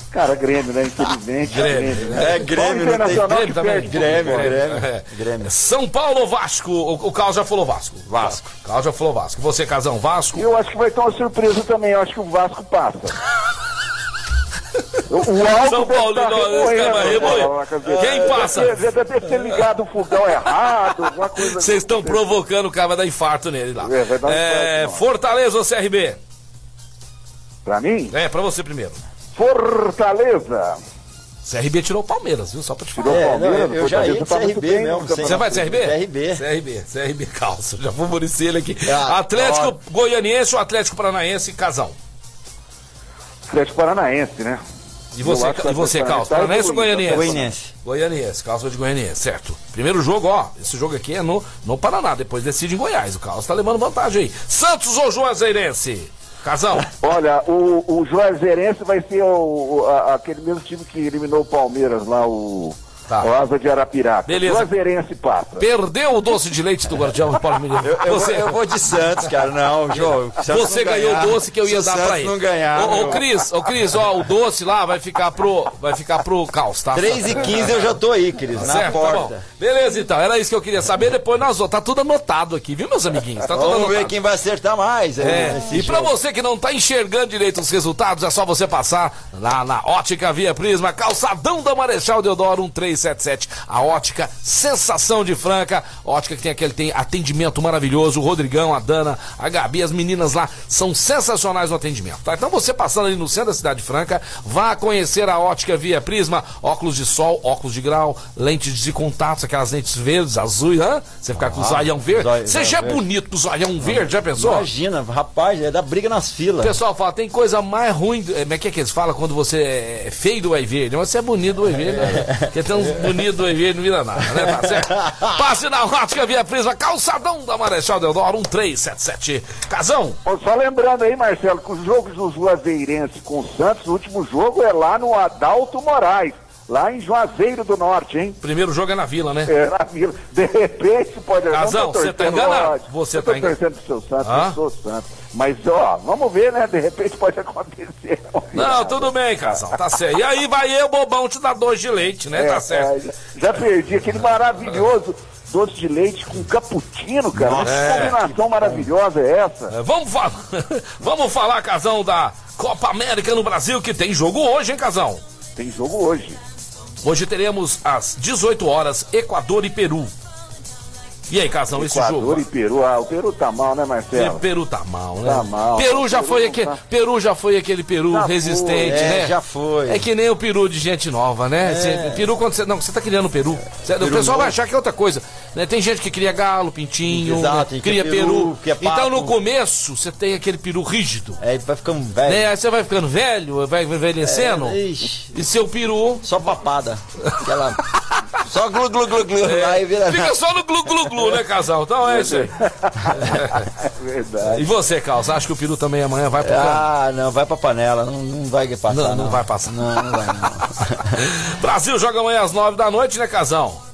Cara, Grêmio, né? Infelizmente.
Grêmio,
né?
É, Grêmio, não tem-
Grêmio também.
Grêmio. Grêmio.
É.
Grêmio.
São Paulo ou Vasco? O, o Caos já falou Vasco.
Vasco.
O Caos já falou Vasco. Você, Casão, Vasco?
Eu acho que vai ter uma surpresa também. Eu acho que o Vasco passa. O
São Paulo,
tá
não, esse
remoendo,
Quem passa?
Deve ter ter ligado o fogão errado, alguma coisa
Vocês estão
assim.
provocando o cara, vai dar infarto nele lá.
É, vai dar um
É,
infarto.
Fortaleza ou CRB?
Pra mim,
É, pra você primeiro.
Fortaleza.
CRB tirou o Palmeiras, viu? Só pra te falar.
Tirou o
É,
Palmeiras,
não, eu já ia de
tá muito
CRB
bem
mesmo,
campeonato.
Você vai de CRB?
CRB.
CRB, CRB calça. Já vou muricer ele aqui.
Ah,
Atlético
adoro.
Goianiense ou Atlético Paranaense, casão.
Atlético Paranaense, né?
E você, e você
Atlético
calça?
tá
Paranaense ou Goianiense?
Goianiense.
Goianiense, calça de Goianiense, certo. Primeiro jogo, ó. Esse jogo aqui é no, no Paraná, depois decide em Goiás. O Calça tá levando vantagem aí. Santos ou Juazeirense? Casão.
Olha, o, o Juazeirense vai ser o, o- a- aquele mesmo time que eliminou o Palmeiras lá, o,
Tá.
o Asa de Arapiraca.
Beleza.
Juazeirense passa.
Perdeu o doce de leite do Guardião do Paulo Mineiro.
Eu, eu
Você,
vou, eu vou de Santos, cara. Não, João.
Você
não
ganhou o doce que eu ia dar
Santos
pra ele.
não ganhar.
Ô. Cris, ô Cris, ó, o doce lá vai ficar pro, vai ficar pro Caos, tá?
3 e 15 eu já tô aí, Cris, na
Certo, tá bom.
porta.
Beleza, então. Era isso que eu queria saber. Depois nós vamos. Tá tudo anotado aqui, viu, meus amiguinhos? Tá tudo
Vamos
anotado.
ver quem vai acertar mais.
É, e pra
jogo.
você que não tá enxergando direito os resultados, é só você passar lá na Ótica Via Prisma, calçadão da Marechal Deodoro 1377. A ótica sensação de Franca, ótica que tem aquele tem atendimento maravilhoso, o Rodrigão, a Dana, a Gabi, as meninas lá são sensacionais no atendimento, tá? Então você passando ali no centro da cidade de Franca, vá conhecer a Ótica Via Prisma, óculos de sol, óculos de grau, lentes de contatos, aquelas lentes verdes, azuis, hã? Você ficar com o zoião verde. Você já é bonito com o zoião verde, já pensou?
Imagina, rapaz, é da briga nas filas.
pessoal fala, tem coisa mais ruim. Como é que é que eles falam quando você é feio do Whey Verde? Mas você é bonito do Whey Verde, né? Porque tem uns bonito do não vira nada, né? Tá certo? Passe na ótica Via Prisma, calçadão da Marechal Deodoro, 1377. Casão.
Só lembrando aí, Marcelo, que os jogos dos Juazeirenses com o Santos, o último jogo é lá no Adalto Moraes. Lá em Juazeiro do Norte, hein?
Primeiro jogo é na Vila, né?
É, na Vila. De repente pode...
Casão, você tá enganado. Você tá
enganado. Eu tô torcendo pro seu Santos, ah? eu sou Santos. Mas, ó, vamos ver, né? De repente pode acontecer.
Não, tudo bem, Casão, tá certo. E aí vai eu, bobão, te dar dois de leite, né?
É,
tá certo.
É, já perdi aquele maravilhoso doce de leite com cappuccino, cara. Nossa, que combinação é, maravilhosa é essa?
É, vamos, falar, vamos falar, Casão, da Copa América no Brasil, que tem jogo hoje, hein, Casão?
Tem jogo hoje.
Hoje teremos às 18 horas Equador e Peru. E aí, Casão, esse jogo?
Equador e Peru, ah, o Peru tá mal, né, Marcelo?
O Peru tá mal, né?
Tá mal.
Peru já Peru foi aquele, tá... Peru já foi aquele Peru já resistente, né?
É, já foi.
É que nem o Peru de gente nova, né? É. peru quando você, não, você tá criando Peru. Você, peru o pessoal novo. vai achar que é outra coisa. Né? Tem gente que cria galo, pintinho,
Exato,
né? cria peru.
peru.
então no começo você tem aquele peru rígido.
É, vai ficando velho.
Né? Aí você vai ficando velho, vai envelhecendo. É, e seu peru
só papada. Aquela Só glu glu glu glu. É,
aí vira fica só no glu glu glu, né, casal? Então é isso aí.
Verdade.
E você, Carlos, acha que o peru também amanhã vai pra
Ah, não, vai pra panela. Não, não vai passar.
Não,
não,
não vai passar.
Não, não vai não.
Brasil joga amanhã às nove da noite, né, casal?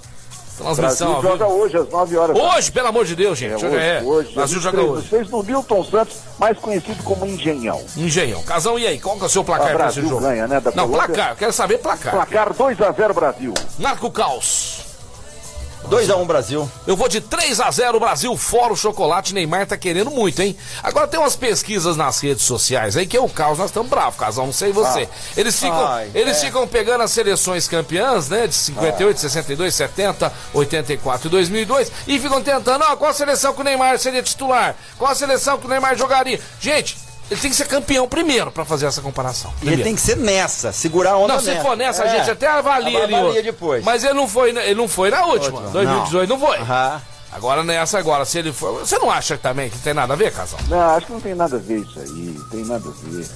Transmissão. Brasil joga hoje às 9 horas.
Hoje, pelo amor de Deus, gente.
É, hoje, é. hoje.
Brasil joga hoje.
Vocês no Milton Santos, mais conhecido como Engenhão.
Engenhão. Casão, e aí? Qual que é o seu placar
para esse jogo? ganha, né? Da
Não, Colômbia. placar. Eu quero saber placar.
Placar 2x0 Brasil.
Narco Caos.
2x1 um Brasil.
Eu vou de 3 a 0 Brasil, fora o chocolate. Neymar tá querendo muito, hein? Agora tem umas pesquisas nas redes sociais aí que é o caos, nós estamos bravos, casal, não sei você. Ah. Eles ficam, Ai, eles é. ficam pegando as seleções campeãs, né? De 58, ah. 62, 70, 84 e 2002 e ficam tentando, ó, qual a seleção que o Neymar seria titular? Qual a seleção que o Neymar jogaria? Gente, ele tem que ser campeão primeiro para fazer essa comparação.
Primeiro. Ele tem que ser nessa, segurar a onda
Não, se for nessa, é. a gente até avalia, avalia ali.
depois.
Mas ele não foi, ele não foi na última. última. 2018 não, não foi. Agora nessa agora, se ele for. Você não acha também que tem nada a ver, Casal?
Não, acho que não tem nada a ver isso aí. Tem nada a ver.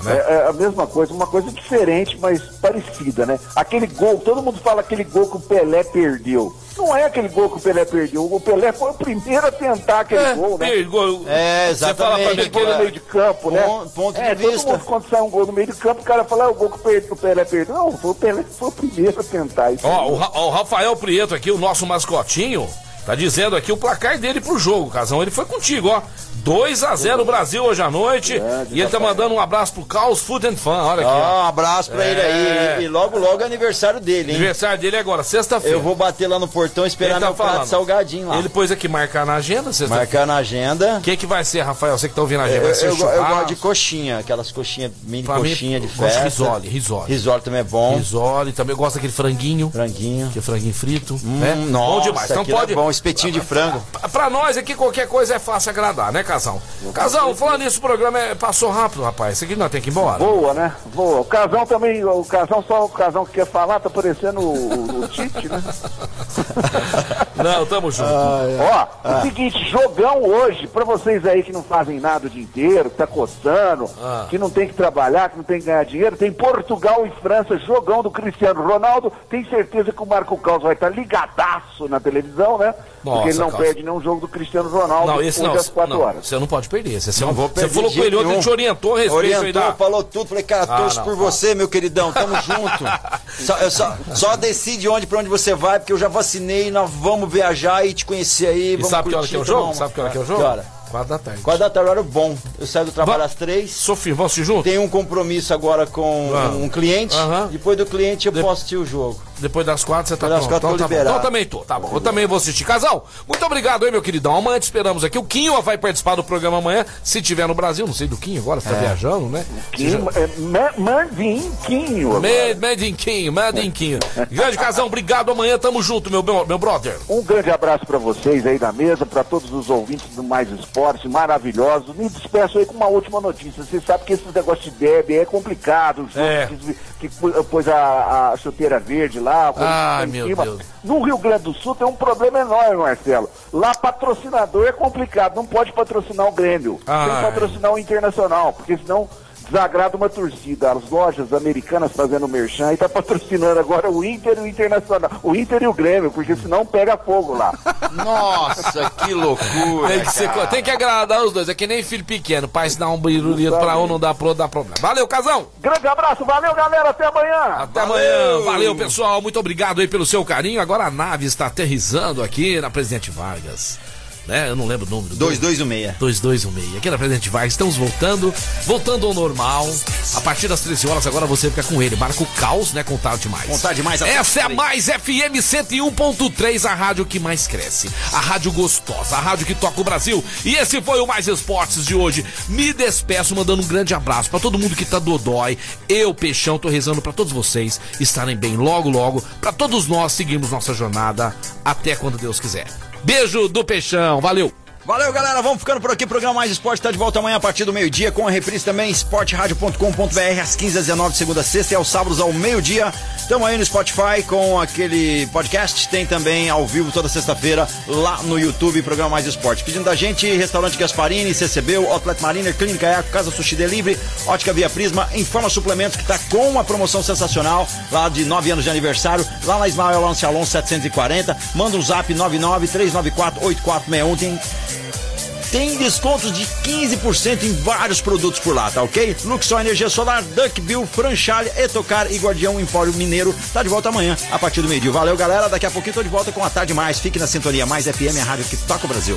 É, né? é, é, a mesma coisa, uma coisa diferente, mas parecida, né? Aquele gol, todo mundo fala aquele gol que o Pelé perdeu. Não é aquele gol que o Pelé perdeu. O Pelé foi o primeiro a tentar aquele é, gol, né?
Gol. É, exatamente. Você fala pra
mim, gol no meio de campo, né?
Ponto, ponto
é,
de
todo
vista.
Mundo, quando sai um gol no meio de campo, o cara fala, ah, o gol que o Pelé perdeu. Não, foi o Pelé foi o primeiro a tentar.
Ó, o, o Rafael Prieto aqui, o nosso mascotinho, Tá dizendo aqui o placar dele pro jogo, Casão. Ele foi contigo, ó. 2 a 0 Brasil hoje à noite. É, e ele tá mandando um abraço pro Caos Food and Fun. Olha aqui.
Ó, um abraço pra é. ele aí. E, logo, logo é aniversário dele, hein?
Aniversário dele é agora, sexta-feira.
Eu vou bater lá no portão esperar tá meu falando. prato salgadinho lá.
Ele pôs aqui marcar na agenda, sexta
Marcar na agenda.
O que, que vai ser, Rafael? Você que tá ouvindo a agenda? Eu,
eu, eu, gosto de coxinha, aquelas coxinhas, mini pra coxinha mim, de festa.
Risole, risole.
Risole também é bom.
Risole, também gosto daquele franguinho.
Franguinho.
Que é franguinho frito.
Hum,
né?
Nossa, bom demais. Então pode. É bom, espetinho de frango.
Pra, pra nós aqui, qualquer coisa é fácil agradar, né, Casão? Casão, falando nisso, o programa é, passou rápido, rapaz. Isso aqui nós tem que ir embora.
Boa, né? Boa. O Casão também, o Casão só o Casão que quer falar, tá parecendo o, o Tite, né?
não, tamo junto.
Ah, é. Ó, ah. o seguinte, jogão hoje, pra vocês aí que não fazem nada o dia inteiro, que tá coçando, ah. que não tem que trabalhar, que não tem que ganhar dinheiro, tem Portugal e França, jogão do Cristiano Ronaldo. Tem certeza que o Marco Caos vai estar tá ligadaço na televisão, né? Nossa, Porque ele não perde nenhum jogo do Cristiano Ronaldo
não, esse não, às 4
não, horas.
Você não pode perder. Você, não vou perder você falou com ele ontem, ele te orientou a respeito
orientou, da... falou tudo. Falei, cara, ah, torço por você, meu queridão. Tamo junto. Só, só, só, decide onde, pra onde você vai, porque eu já vacinei, nós vamos viajar e te conhecer aí.
E sabe que hora que é o jogo? Sabe que hora que é o jogo? Que hora?
Quatro da tarde. Quatro da tarde, horário bom. Eu saio do trabalho Va às três.
Sofia, vamos assistir junto?
Tem um compromisso agora com ah. um cliente. Uh -huh. Depois do cliente eu de... posso assistir o jogo.
Depois das quatro você tá
Depois das quatro
então,
tá
então também tô, tá bom. Eu também vou assistir. Casal, muito obrigado aí, meu queridão. Amanhã te esperamos aqui. O Quinho vai participar do programa amanhã, se tiver no Brasil. Não sei do Quinho agora, você tá é. viajando, né?
Quinho, é, Mandin Quinho.
Mandin Quinho, Mandin Quinho. grande Casão, obrigado. Amanhã tamo junto, meu, meu brother.
Um grande abraço pra vocês aí da mesa, pra todos os ouvintes do Mais Esporte, maravilhoso maravilhosos. Me despeço aí com uma última notícia. Você sabe que esse negócio de deb é complicado.
É.
Que, que, pôs a, a chuteira verde lá.
Ai, meu cima. Deus.
No Rio Grande do Sul tem um problema enorme, Marcelo. Lá patrocinador é complicado. Não pode patrocinar o Grêmio. Ai. Tem que patrocinar o Internacional, porque senão desagrada uma torcida. As lojas americanas fazendo merchan e tá patrocinando agora o Inter e o Internacional. O Inter e o Grêmio, porque senão pega fogo lá.
Nossa, que loucura.
Tem que, ser, tem que agradar os dois. É que nem filho pequeno. Pai se dá um birulito pra um, não dá pro outro, dá problema. Valeu, casão!
Grande abraço, valeu galera, até amanhã.
Até amanhã. Valeu, pessoal. Muito obrigado aí pelo seu carinho. Agora a nave está aterrizando aqui na Presidente Vargas. Né? Eu não lembro o número.
2216.
2216. Aqui na Presidente Vargas. Estamos voltando. Voltando ao normal. A partir das 13 horas agora você fica com ele. Marca o caos, né? Contar demais.
Contar demais.
Essa é a. Mais FM 101.3, a rádio que mais cresce. A rádio gostosa, a rádio que toca o Brasil. E esse foi o Mais Esportes de hoje. Me despeço mandando um grande abraço pra todo mundo que tá dodói. Eu, Peixão, tô rezando pra todos vocês estarem bem logo, logo. Pra todos nós seguirmos nossa jornada até quando Deus quiser. Beijo do Peixão, valeu!
Valeu, galera. Vamos ficando por aqui. Programa Mais Esporte tá de volta amanhã a partir do meio-dia com a reprise também esporteradio.com.br às 15 às 19 segunda a sexta e aos sábados ao meio-dia. Estamos aí no Spotify com aquele podcast. Tem também ao vivo toda sexta-feira lá no YouTube, programa Mais Esporte. Pedindo da gente, Restaurante Gasparini, CCB, Outlet Mariner, Clínica Eco, Casa Sushi Delivery, Ótica Via Prisma, Informa Suplementos que tá com uma promoção sensacional lá de 9 anos de aniversário, lá na Ismael Alonso Alonso 740. Manda um zap 99 394 8461. Tem tem descontos de 15% em vários produtos por lá, tá ok? Luxor Energia Solar, Duckbill, Franchalha, Etocar e Guardião Empório Mineiro. Tá de volta amanhã, a partir do meio-dia. Valeu, galera. Daqui a pouquinho tô de volta com a Tarde Mais. Fique na sintonia Mais FM, a rádio que toca o Brasil.